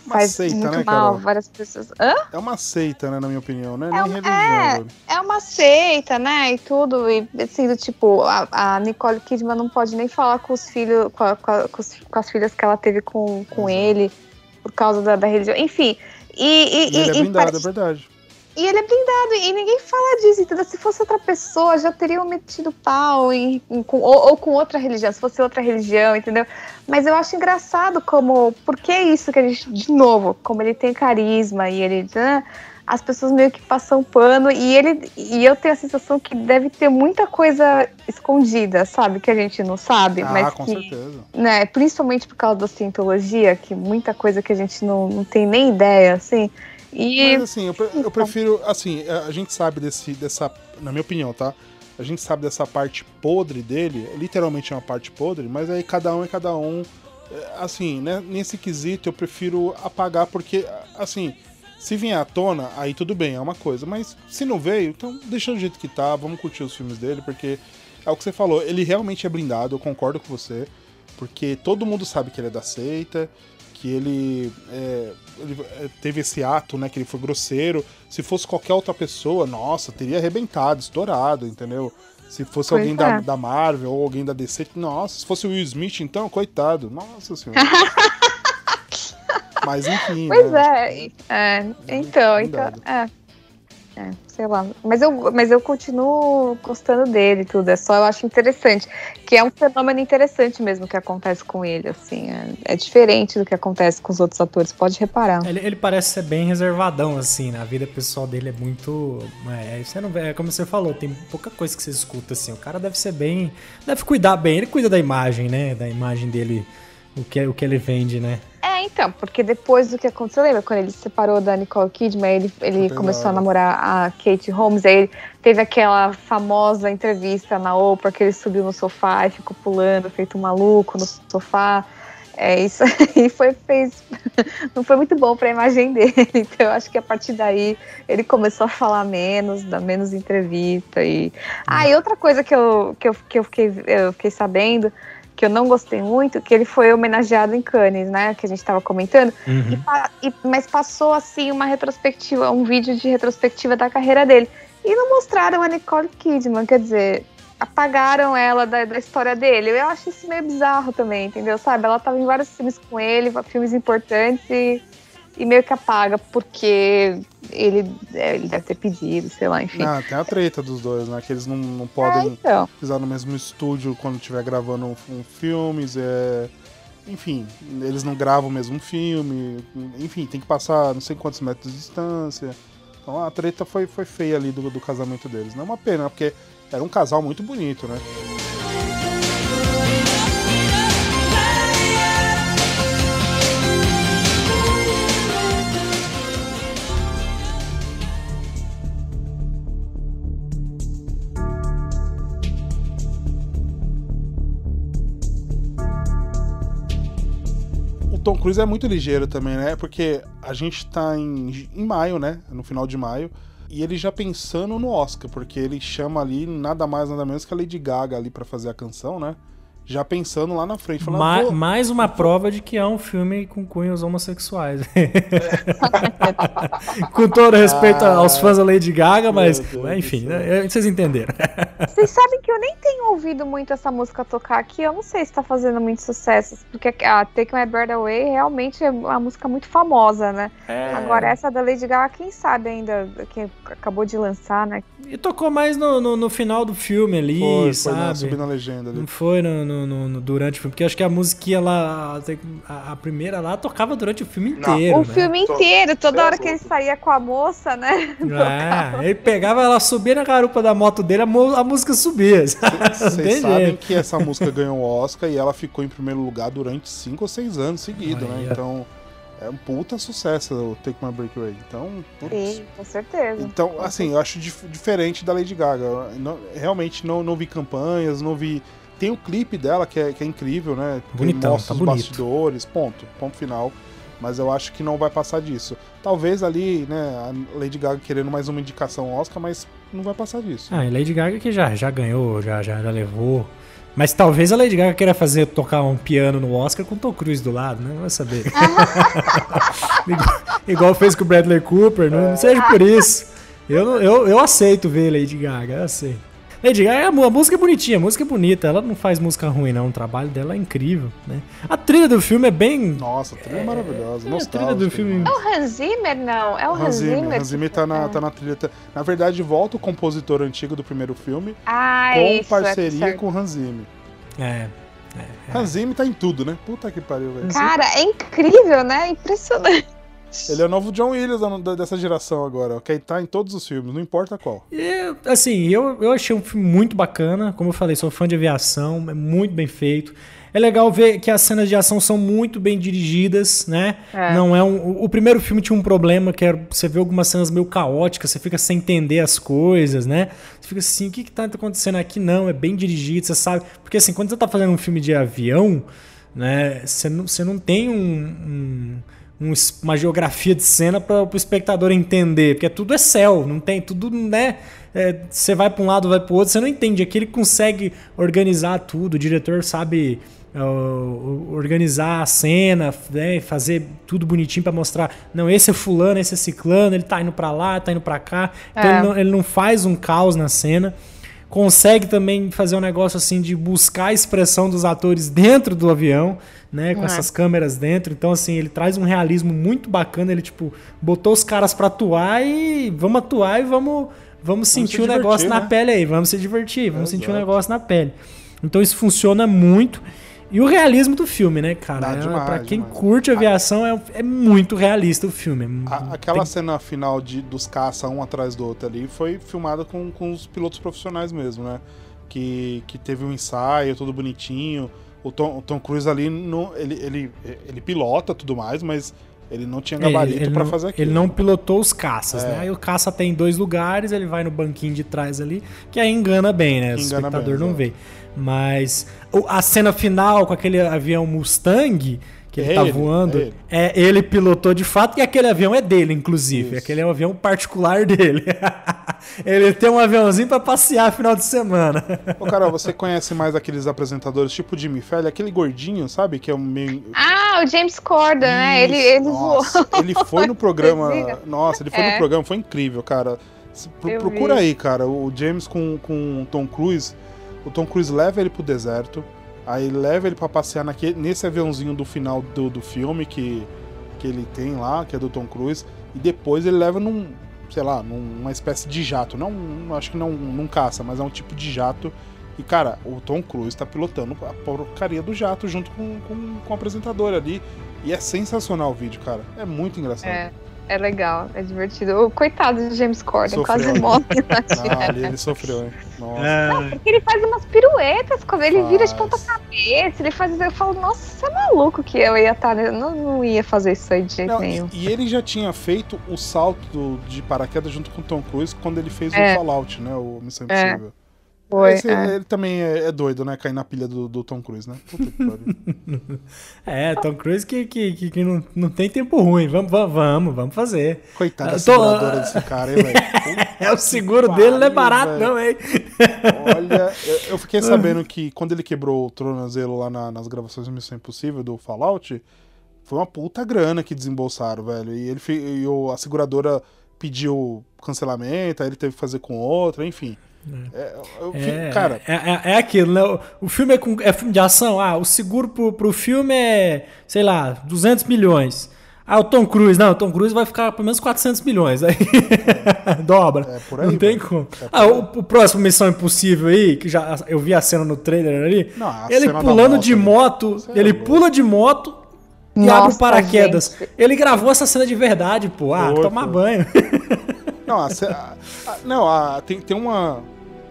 Uma faz seita, muito né, mal Carol? várias pessoas. Hã? É uma seita, né, na minha opinião, né? É Nem religião. é. velho. É uma seita, né? E tudo. E assim, do tipo, a, a Nicole Kidman não pode nem falar com os filhos, com, a- com a- com os- com as filhas que ela teve com, com Exato. ele, por causa da, da religião. Enfim. E, e, E ele é e- blindado, parece- é verdade. E ele é blindado, e ninguém fala disso, entendeu? Se fosse outra pessoa, já teriam metido pau em, em- com- ou, ou com outra religião, se fosse outra religião, entendeu? Mas eu acho engraçado como. Por que isso que a gente. De novo, como ele tem carisma e ele. né, as pessoas meio que passam pano e ele. E eu tenho a sensação que deve ter muita coisa escondida, sabe? Que a gente não sabe, Ah, mas com que certeza. né, principalmente por causa da cientologia, que muita coisa que a gente não, não tem nem ideia, assim. E Mas assim, eu, pre- eu prefiro, assim, a a gente sabe desse, dessa, na minha opinião, tá? A gente sabe dessa parte podre dele, literalmente é uma parte podre, mas aí cada um é cada um. É, Assim, né, nesse quesito eu prefiro apagar, porque, assim, se vier à tona, aí tudo bem, é uma coisa. Mas se não veio, então deixa do jeito que tá, vamos curtir os filmes dele, porque é o que você falou, ele realmente é blindado, eu concordo com você, porque todo mundo sabe que ele é da seita, que ele, é, ele, é, teve esse ato, né, que ele foi grosseiro. Se fosse qualquer outra pessoa, nossa, teria arrebentado, estourado, entendeu? Se fosse Pois alguém da, é. da Marvel ou alguém da DC, nossa, se fosse o Will Smith, então, coitado, nossa senhora. Mas enfim, Pois né? é, é, então, então, é, é, sei lá, mas eu, mas eu continuo gostando dele tudo, é só eu acho interessante, que é um fenômeno interessante mesmo que acontece com ele, assim, é, é diferente do que acontece com os outros atores, pode reparar. Ele, ele parece ser bem reservadão, assim, na vida pessoal dele é muito. É, você não, é como você falou, tem pouca coisa que você escuta, assim. O cara deve ser bem. Deve cuidar bem, ele cuida da imagem, né? Da imagem dele, o que, o que ele vende, né? Então, porque depois do que aconteceu, lembra quando ele se separou da Nicole Kidman, ele, ele começou a namorar a Kate Holmes, aí ele teve aquela famosa entrevista na Oprah que ele subiu no sofá e ficou pulando, feito um maluco no sofá. É, isso aí foi, fez, não foi muito bom para a imagem dele, então eu acho que a partir daí ele começou a falar menos, dar menos entrevista e... Ah, e outra coisa que eu, que eu, que eu, fiquei, eu fiquei sabendo que eu não gostei muito, que ele foi homenageado em Cannes, né? Que a gente estava comentando. E pa- e- mas passou assim uma retrospectiva, um vídeo de retrospectiva da carreira dele. E não mostraram a Nicole Kidman, quer dizer, apagaram ela da, da história dele. Eu acho isso meio bizarro também, entendeu? Sabe? Ela tava em vários filmes com ele, filmes importantes e, e meio que apaga, porque ele, é, ele deve ter pedido, sei lá, enfim. Ah, tem a treta dos dois, né? Que eles não, não podem então. pisar no mesmo estúdio quando estiver gravando um, um filmes. É... enfim, eles não gravam o mesmo filme, enfim, tem que passar não sei quantos metros de distância. Então a treta foi, foi feia ali do, do casamento deles. Não é uma pena, porque era um casal muito bonito, né? Tom Cruise é muito ligeiro também, né? Porque a gente tá em, em maio, né? No final de maio. E ele já pensando no Oscar, porque ele chama ali nada mais, nada menos que a Lady Gaga ali pra fazer a canção, né? Já pensando lá na frente, falando, Ma- "Pô, mais uma prova de que é um filme com cunhos homossexuais. com todo respeito aos fãs da Lady Gaga, mas enfim, né, vocês entenderam. Vocês sabem que eu nem tenho ouvido muito essa música tocar aqui. Eu não sei se tá fazendo muito sucesso. Porque a Take My Breath Away realmente é uma música muito famosa, né? Agora, essa da Lady Gaga, quem sabe ainda, que acabou de lançar, né? E tocou mais no, no, no final do filme ali, foi, foi sabe? na, subindo a legenda ali. Não foi no, no- no- no- durante o filme, porque eu acho que a musiquinha lá, a, a primeira lá, tocava durante o filme Não. inteiro. o né? filme inteiro, toda hora que ele saía com a moça, né? É, ele pegava, ela subia na garupa da moto dele, a, mo- a música subia. Não Vocês sabem jeito. que essa música ganhou o Oscar e ela ficou em primeiro lugar durante 5 ou 6 anos seguidos, né? Então, é um puta sucesso o Take My Break Away. Então, putz. Sim, com certeza. Então, assim, eu acho dif- diferente da Lady Gaga. Eu não- realmente não, não vi campanhas, não vi. Tem o clipe dela que é, que é incrível, né? Bonitão, mostra tá os bonito. bastidores, ponto, ponto final. Mas eu acho que não vai passar disso. Talvez ali, né, a Lady Gaga querendo mais uma indicação Oscar, mas não vai passar disso. Ah, e Lady Gaga que já, já ganhou, já, já, já levou. Mas talvez a Lady Gaga queira fazer tocar um piano no Oscar com Tom Cruise do lado, né? Vai saber. igual, igual fez com o Bradley Cooper, não, não seja por isso. Eu, não- eu, eu aceito ver Lady Gaga, eu aceito. Lady Gaga, a mu- a música é bonitinha, a música é bonita, ela não faz música ruim, não. O trabalho dela é incrível, né? A trilha do filme é bem. Nossa, a trilha é maravilhosa. é, a trilha do filme- né? É o Hans Zimmer, não? É o Hans Hans Zimmer. Zimmer? Hans Zimmer tá na, tá na trilha. tá- Na verdade, volta o compositor antigo do primeiro filme Ah, com isso, parceria é, com o Hans Zimmer. É. Hans Zimmer tá em tudo, né? Puta que pariu, velho. Cara, é incrível, né? Impressionante. Ele é o novo John Williams da- da- dessa geração agora, ó, que tá em todos os filmes, não importa qual. E, assim, eu, eu achei um filme muito bacana. Como eu falei, sou fã de aviação, é muito bem feito. É legal ver que as cenas de ação são muito bem dirigidas, né? É. Não é um, o- o primeiro filme tinha um problema que era você vê algumas cenas meio caóticas, você fica sem entender as coisas, né? Você fica assim, o que que tá acontecendo aqui? Não, é bem dirigido, você sabe. Porque assim, quando você tá fazendo um filme de avião, né? Você não, você não tem um- um um uma geografia de cena para o espectador entender, porque tudo é céu, não tem tudo, né? é, Você vai para um lado, vai para o outro, você não entende. Aqui ele consegue organizar tudo, o diretor sabe o- organizar a cena, né, fazer tudo bonitinho para mostrar, não, esse é fulano, esse é ciclano, ele tá indo para lá, tá indo para cá. Então É. ele, não, ele não faz um caos na cena consegue também fazer um negócio assim de buscar a expressão dos atores dentro do avião, né, com É. essas câmeras dentro. Então assim, ele traz um realismo muito bacana, ele tipo botou os caras pra atuar e vamos atuar e vamos vamos sentir se o negócio na né? pele aí, vamos se divertir, vamos sentir o negócio na pele. Então isso funciona muito. E o realismo do filme, né, cara? É, demais, pra quem demais. curte aviação, é, é muito realista o filme. A- aquela Tem- cena final de, dos caça um atrás do outro ali foi filmada com, com os pilotos profissionais mesmo, né? Que, que teve um ensaio, tudo bonitinho. O Tom, o Tom Cruise ali, não, ele, ele, ele pilota tudo mais, mas ele não tinha É, gabarito não- fazer aquilo. Ele não pilotou os caças, É. né? Aí o caça tem dois lugares, ele vai no banquinho de trás ali, que aí engana bem, né? O Engana espectador bem, não vê. Mas o- a cena final com aquele avião Mustang que ele É tá ele, voando, é ele. é ele pilotou de fato e aquele avião é dele, inclusive. Isso. Aquele é um avião particular dele. ele tem um aviãozinho pra passear final de semana. Ô, Carol, você conhece mais aqueles apresentadores tipo Jimmy Fallon, aquele gordinho, sabe? Que é um meio. Ah, o James Corden, né? Ele, Isso, ele voou. nossa, Ele foi no programa. Nossa, ele foi É. no programa, foi incrível, cara. Pro- procura vi. aí, cara. O James com, com o Tom Cruise. O Tom Cruise leva ele pro deserto. Aí leva ele pra passear naquele, nesse aviãozinho do final do, do filme que, que ele tem lá, que é do Tom Cruise. E depois ele leva num, sei lá, numa espécie de jato. Não, não- acho que não num caça, mas é um tipo de jato E, cara, o Tom Cruise tá pilotando a porcaria do jato junto com, com, com o apresentador ali. E é sensacional o vídeo, cara. É muito engraçado. É, é legal, é divertido. O coitado de James Corden Sofreu, quase morre. Ah, ali ele sofreu, hein? Nossa. É, Porque ele faz umas piruetas, quando ele vira de Faz. ponta cabeça, ele faz. Eu falo, nossa, você é maluco que eu ia estar. não, não ia fazer isso aí de jeito Não, nenhum. e, e ele já tinha feito o salto do- de paraquedas junto com o Tom Cruise quando ele fez É. o Fallout, né? O Missão É. Foi. Esse- é. Ele também é, é doido, né? Cair na pilha do, do Tom Cruise, né? Puta que pariu. é, Tom Cruise que, que, que, que não, não tem tempo ruim. Vamos, vamos, vamos, vamos fazer. Coitada da tô- seguradora desse cara, hein, velho? É, o seguro que dele não é pariu, barato, velho. não, hein? Olha, eu, eu fiquei sabendo que quando ele quebrou o tornozelo lá na- nas gravações do Missão Impossível do Fallout, foi uma puta grana que desembolsaram, velho. E, ele, e o- a seguradora pediu cancelamento, aí ele teve que fazer com outra, enfim. É, eu fi- É, cara, é, é, é aquilo, né? O, filme é, com, é filme de ação. Ah, o seguro pro, pro filme é, sei lá, 200 milhões. Ah, o Tom Cruise. Não, o Tom Cruise vai ficar pelo menos 400 milhões. Aí dobra. É por aí, Não tem como. ah, o, o próximo Missão Impossível aí, que já eu vi a cena no trailer ali. Não, ele pulando moto de moto. É ele louco. pula de moto e Nossa, abre o paraquedas. gente. Ele gravou essa cena de verdade, pô. Ah, tomar banho. Não, a- a- não, a- tem, tem uma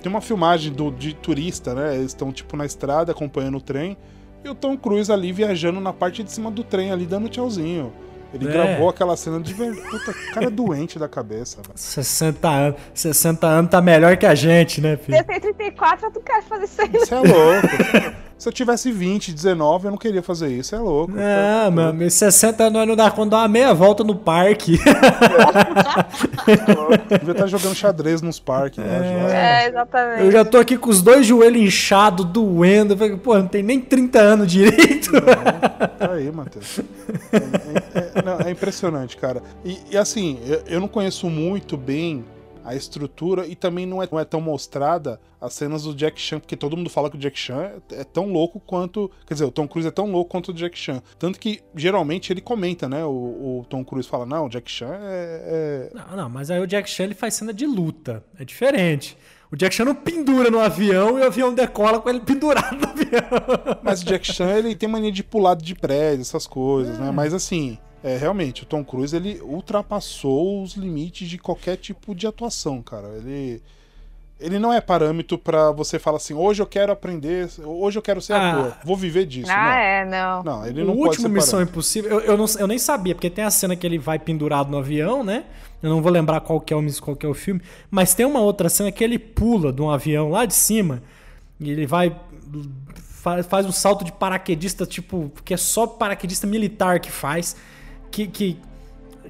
tem uma filmagem do, de turista, né? Eles estão tipo na estrada acompanhando o trem e o Tom Cruise ali viajando na parte de cima do trem ali dando tchauzinho. Ele É. gravou aquela cena de. Puta, o cara é doente da cabeça, velho. 60 anos. 60 anos tá melhor que a gente, né, filho? Eu tenho 34, eu não quero fazer isso aí. Você é louco. Se eu tivesse 20, 19, eu não queria fazer isso. É louco. Ah, mano, meus 60 anos não dá de dar uma meia volta no parque. Devia estar jogando xadrez nos parques lá. já. É, exatamente. Eu já tô aqui com os dois joelhos inchados, doendo. Eu falei, Pô, não tem nem 30 anos direito. Tá aí, Matheus. É, é- é- não, é impressionante, cara. E, e assim, eu, eu não conheço muito bem a estrutura e também não é, não é tão mostrada as cenas do Jack Chan, porque todo mundo fala que o Jack Chan é, é tão louco quanto. Quer dizer, o Tom Cruise é tão louco quanto o Jack Chan. Tanto que geralmente ele comenta, né? O, o Tom Cruise fala: não, o Jack Chan é. é- Não, não, mas aí o Jack Chan ele faz cena de luta. É diferente. O Jack Chan não pendura no avião e o avião decola com ele pendurado no avião. Mas o Jack Chan ele tem mania de pular de prédio, essas coisas, né? Mas assim, é, realmente, o Tom Cruise ele ultrapassou os limites de qualquer tipo de atuação, cara. Ele, ele não é parâmetro pra você falar assim, hoje eu quero aprender, hoje eu quero ser Ah. ator, vou viver disso. Ah, não. é, não. Não, ele o não pode último Missão. Impossível, eu, eu, não, eu nem sabia, porque tem a cena que ele vai pendurado no avião, né? Eu não vou lembrar qual que, é o, miss- qual que é o filme, mas tem uma outra cena que ele pula de um avião lá de cima e ele vai. fa- Faz um salto de paraquedista, tipo, que é só paraquedista militar que faz. Que, que,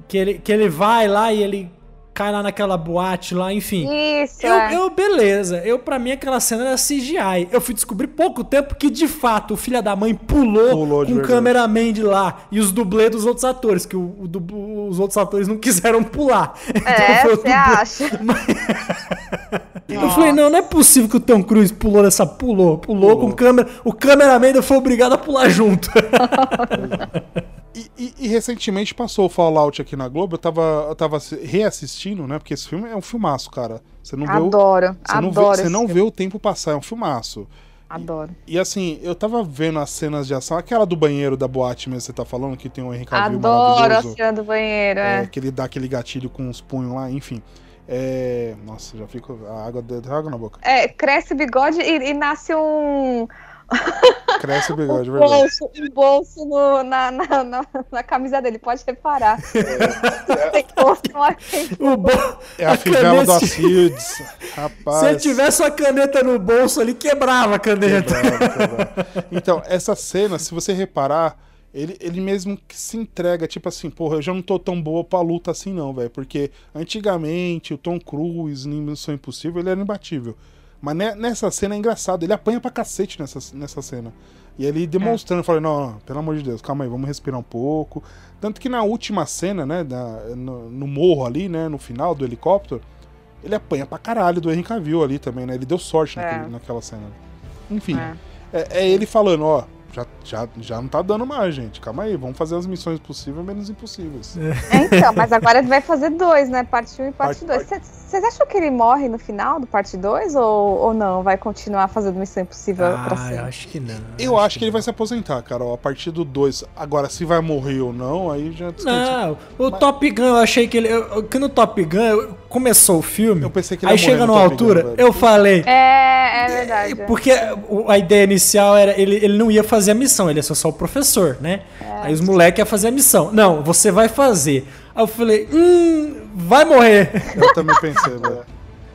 que, ele, que ele vai lá e ele cai lá naquela boate lá, enfim. Isso, Eu, é. eu, beleza. Eu, pra mim, aquela cena era CGI. Eu fui descobrir pouco tempo que, de fato, o filho da mãe pulou, Pulou com o cameraman de lá e os dublês dos outros atores, que o, o os outros atores não quiseram pular. É, foi o você acha? Eu falei, não, não é possível que o Tom Cruise pulou nessa. Pulou, pulou, Pulou. com câmera. O cameraman foi obrigado a pular junto. E, e- e recentemente passou o Fallout aqui na Globo, eu tava, eu tava reassistindo, né? Porque esse filme é um filmaço, cara. Você não vê o, Adoro, você não vê, adoro. você não filme. vê o tempo passar, é um filmaço. Adoro. E assim, eu tava vendo as cenas de ação, aquela do banheiro da boate mesmo, você tá falando, que tem o Henrique Cavill Adoro a cena do banheiro, é, é. que ele dá aquele gatilho com os punhos lá, enfim. É, nossa, já fico. A água, deu água na boca. É, cresce bigode e, e nasce um, Cresce o bigode, um verdade. bolso, um bolso no- na, na, na, na camisa dele, pode reparar. Tem bolso. O bo... É a fivela do caneta- Acides. Rapaz. Se ele tivesse uma caneta no bolso ali, quebrava a caneta. Quebrava, quebrava. Então, essa cena, se você reparar, ele, ele mesmo que se entrega, tipo assim, porra, eu já não tô tão boa pra luta assim não, velho. Porque antigamente o Tom Cruise em Missão Impossível, ele era imbatível. Mas ne- nessa cena é engraçado, ele apanha pra cacete nessa, nessa cena. E ele demonstrando, eu falei, não, não, pelo amor de Deus, calma aí, vamos respirar um pouco. Tanto que na última cena, né, da- no, no morro ali, né, no final do helicóptero, ele apanha pra caralho do Henry Cavill ali também, né? Ele deu sorte É. naquele- naquela cena. Enfim, É. é, é ele falando, ó, já, já, já não tá dando mais, gente. Calma aí, vamos fazer as missões possíveis menos impossíveis. É, então, mas agora ele vai fazer dois, né? Parte 1 um e parte Parte- 2. Vocês acham que ele morre no final do parte 2 ou, ou não? Vai continuar fazendo Missão Impossível pra Ah, sempre? eu acho que não. Eu acho que ele vai se aposentar, Carol, a partir do 2. Agora, se vai morrer ou não, aí já Não, o Top Gun, eu achei que ele. eu- Que no Top Gun eu- começou o filme. Eu pensei que ele Aí chega no numa altura, eu falei. É, é verdade. é. Porque a ideia inicial era ele, ele não ia fazer a missão, ele ia ser só o professor, né? Aí os moleques iam fazer a missão. Não, você vai fazer. Aí eu falei, hum, vai morrer. Eu também pensei, velho.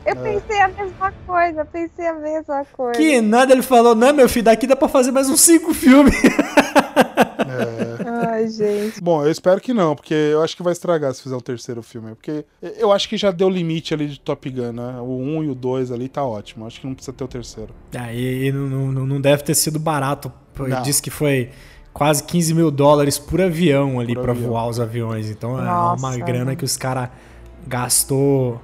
Eu pensei a mesma coisa, eu pensei a mesma coisa. Que nada, ele falou, não, meu filho, daqui dá pra fazer mais uns cinco filmes. Ai, gente. Bom, eu espero que não, porque eu acho que vai estragar se fizer o terceiro filme. Porque eu acho que já deu limite ali de Top Gun, né? O 1 e o 2 ali tá ótimo. Acho que não precisa ter o terceiro. Aí não, não, não deve ter sido barato. Disse que foi quase 15 mil dólares por avião ali Por pra avião. voar os aviões. Então é Nossa, uma grana mano. que os caras gastou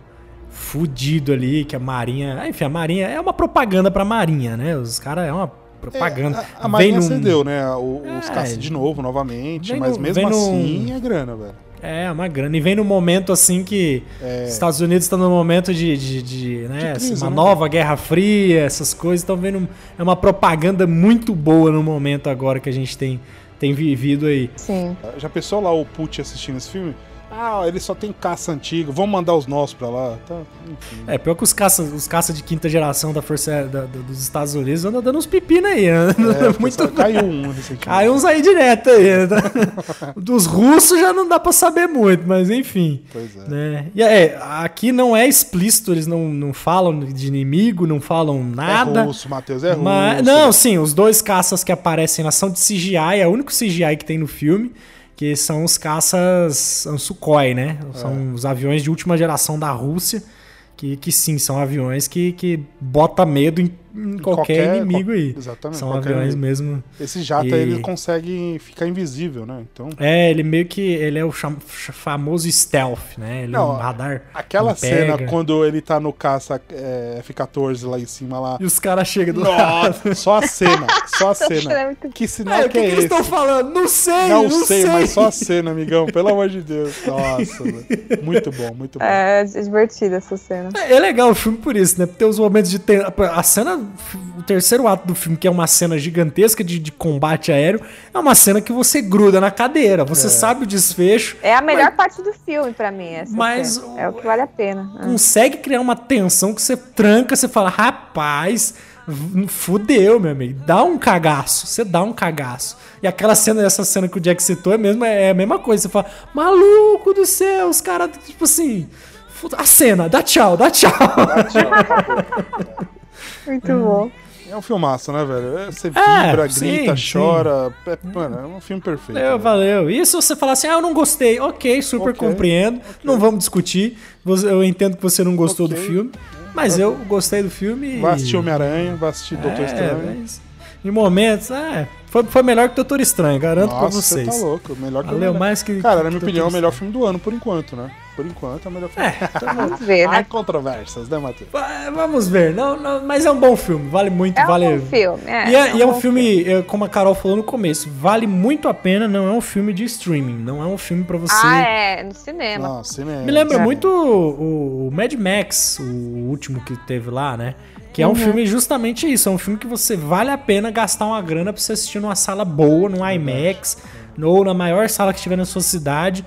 fudido ali, que a Marinha. ah, Enfim, a Marinha é uma propaganda pra Marinha, né? Os caras é uma propaganda. É, a, a Marinha Vem num- cedeu, né? O- os É. caças de novo, novamente. Vem mas no- mesmo vem num- assim é grana, velho. É, uma grana. E vem no momento assim que É. os Estados Unidos estão no momento de, de, de, né, De crise, uma né? nova Guerra Fria, essas coisas. Estão vendo. É uma propaganda muito boa no momento agora que a gente tem, tem vivido aí. Sim. Já pensou lá o Putin assistindo esse filme? Ah, ele só tem caça antigo, vamos mandar os nossos pra lá. Tá, enfim. É, pior que os caças os caça de quinta geração da Força da- da- dos Estados Unidos andam dando uns pepinos aí. né? É, muito. Caiu um recentemente. Cai uns aí direto aí. né? Dos russos já não dá pra saber muito, mas enfim. Pois é. Né? E é, aqui não é explícito, eles não, não falam de inimigo, não falam nada. É russo, Matheus, é russo. Mas, não, sim, os dois caças que aparecem lá são de CGI, é o único CGI que tem no filme, que são os caças Sukhoi, né? São É. os aviões de última geração da Rússia, que, que sim, são aviões que, que bota medo em, em qualquer, qualquer- inimigo aí. exatamente, São aviões inimigo. mesmo. Esse jato E- aí ele consegue ficar invisível, né? Então. É, ele meio que. Ele é o cham- ch- famoso stealth, né? Ele é Não, um radar. Aquela cena quando ele tá no caça é, F-14 lá em cima lá. E os caras chegam do lado. Nossa, só a cena, só a cena é Que sinal É, que, o que, é que eles estão falando? Não sei, Não, não, sei, mas só a cena, amigão, pelo amor de Deus. Nossa, muito bom, muito bom. É divertida essa cena. É é legal o filme por isso, né? Porque tem os momentos de. ten- A cena. O terceiro ato do filme, que é uma cena gigantesca de, de combate aéreo, é uma cena que você gruda na cadeira. Você sabe o desfecho. É a melhor parte do filme pra mim, essa Mas o- É o que vale a pena. É. Consegue criar uma tensão que você tranca, você fala, rapaz. Fudeu, meu amigo. Dá um cagaço. Você dá um cagaço. E aquela cena, essa cena que o Jack citou é, mesmo, é a mesma coisa. Você fala, maluco do céu, os caras, tipo assim. A cena, dá tchau, dá tchau. Muito bom. É um filmaço, né, velho? É, Você É, vibra, sim, grita, sim. chora. É, mano, é um filme perfeito. Valeu, valeu. E se você falar assim, ah, eu não gostei, ok, super Ok, compreendo, não vamos discutir. Eu entendo que você não gostou Ok. do filme, mas eu gostei do filme. e- Vai assistir Homem-Aranha, vai assistir Doutor É, Estranho. mas em momentos, é, foi, foi melhor que Doutor Estranho, garanto pra Nossa, vocês. você tá louco. Melhor que Valeu mais que. Cara, que na minha Doutor opinião, é o melhor filme do ano, por enquanto, né? Por enquanto é o melhor filme. Vamos ver, Há né? controvérsias, né, Matheus? Vamos ver, não, não, mas é um bom filme, vale muito, É um vale. bom filme. É, E é, e é um filme, é, como a Carol falou no começo, vale muito a pena, não é um filme de streaming, não é um filme pra você. Ah, é, no cinema. Não, cinema. Me lembra É. muito o, o Mad Max, o último que teve lá, né? Que é um filme justamente isso, é um filme que você vale a pena gastar uma grana pra você assistir numa sala boa, num IMAX, ou na maior sala que estiver na sua cidade,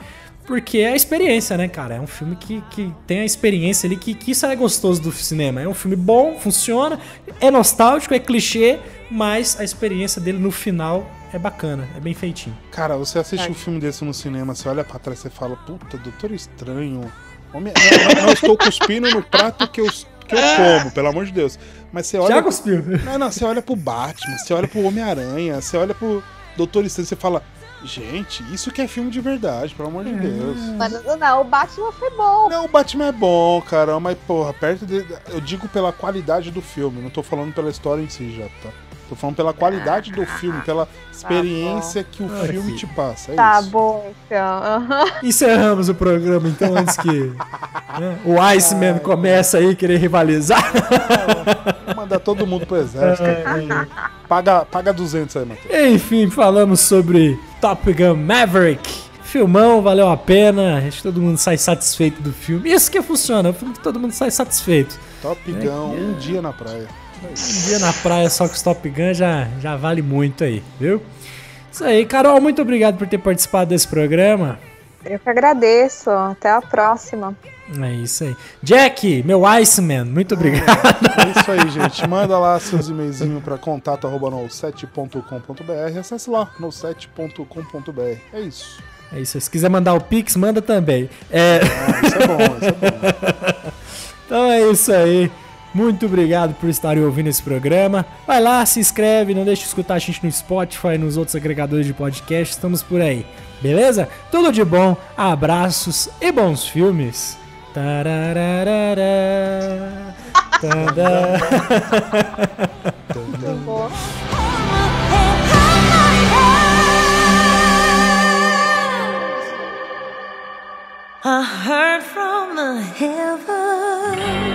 porque é a experiência, né, cara? É um filme que, que tem a experiência ali, que, que isso é gostoso do cinema. É um filme bom, funciona, é nostálgico, é clichê, mas a experiência dele no final é bacana, é bem feitinho. Cara, você assiste É. um filme desse no cinema, você olha pra trás e fala, puta, Doutor Estranho. Homem... Não, não, não estou cuspindo no prato que eu, que eu como, pelo amor de Deus. Mas você olha. Já cuspiu? Não, não, você olha pro Batman, você olha pro Homem-Aranha, você olha pro Doutor Estranho, você fala, gente, isso que é filme de verdade, pelo amor de Deus. Mas não, não, o Batman foi bom. Não, o Batman é bom, cara, mas porra, perto de. Eu digo pela qualidade do filme, não tô falando pela história em si já, tá? Tô falando pela qualidade do filme, pela experiência que o filme te passa. É Tá isso. bom, então. Aham. Encerramos o programa, então, antes que né, o Iceman comece aí a querer rivalizar. Mandar todo mundo pro exército. paga, paga 200 aí, Matheus. Enfim, falamos sobre Top Gun Maverick, Filmão, valeu a pena. Acho que todo mundo sai satisfeito do filme. Isso que funciona, é um filme que todo mundo sai satisfeito. Top Gun, um dia na praia. Um dia na praia só com os Top Gun já, já vale muito aí, viu? Isso aí, Carol, muito obrigado por ter participado desse programa. Eu que agradeço. Até a próxima. É isso aí. Jack, meu Iceman, muito obrigado. É isso aí, gente. Manda lá seus e-mailzinhos para contato.no7.com.br. Acesse lá, no7.com.br. É isso. É isso. Se quiser mandar o Pix, manda também. É... Ah, isso é bom, isso é bom. Então é isso aí. Muito obrigado por estarem ouvindo esse programa. Vai lá, se inscreve, não deixe de escutar a gente no Spotify, nos outros agregadores de podcast, estamos por aí. Beleza? Tudo de bom, abraços e bons filmes. I heard from the heaven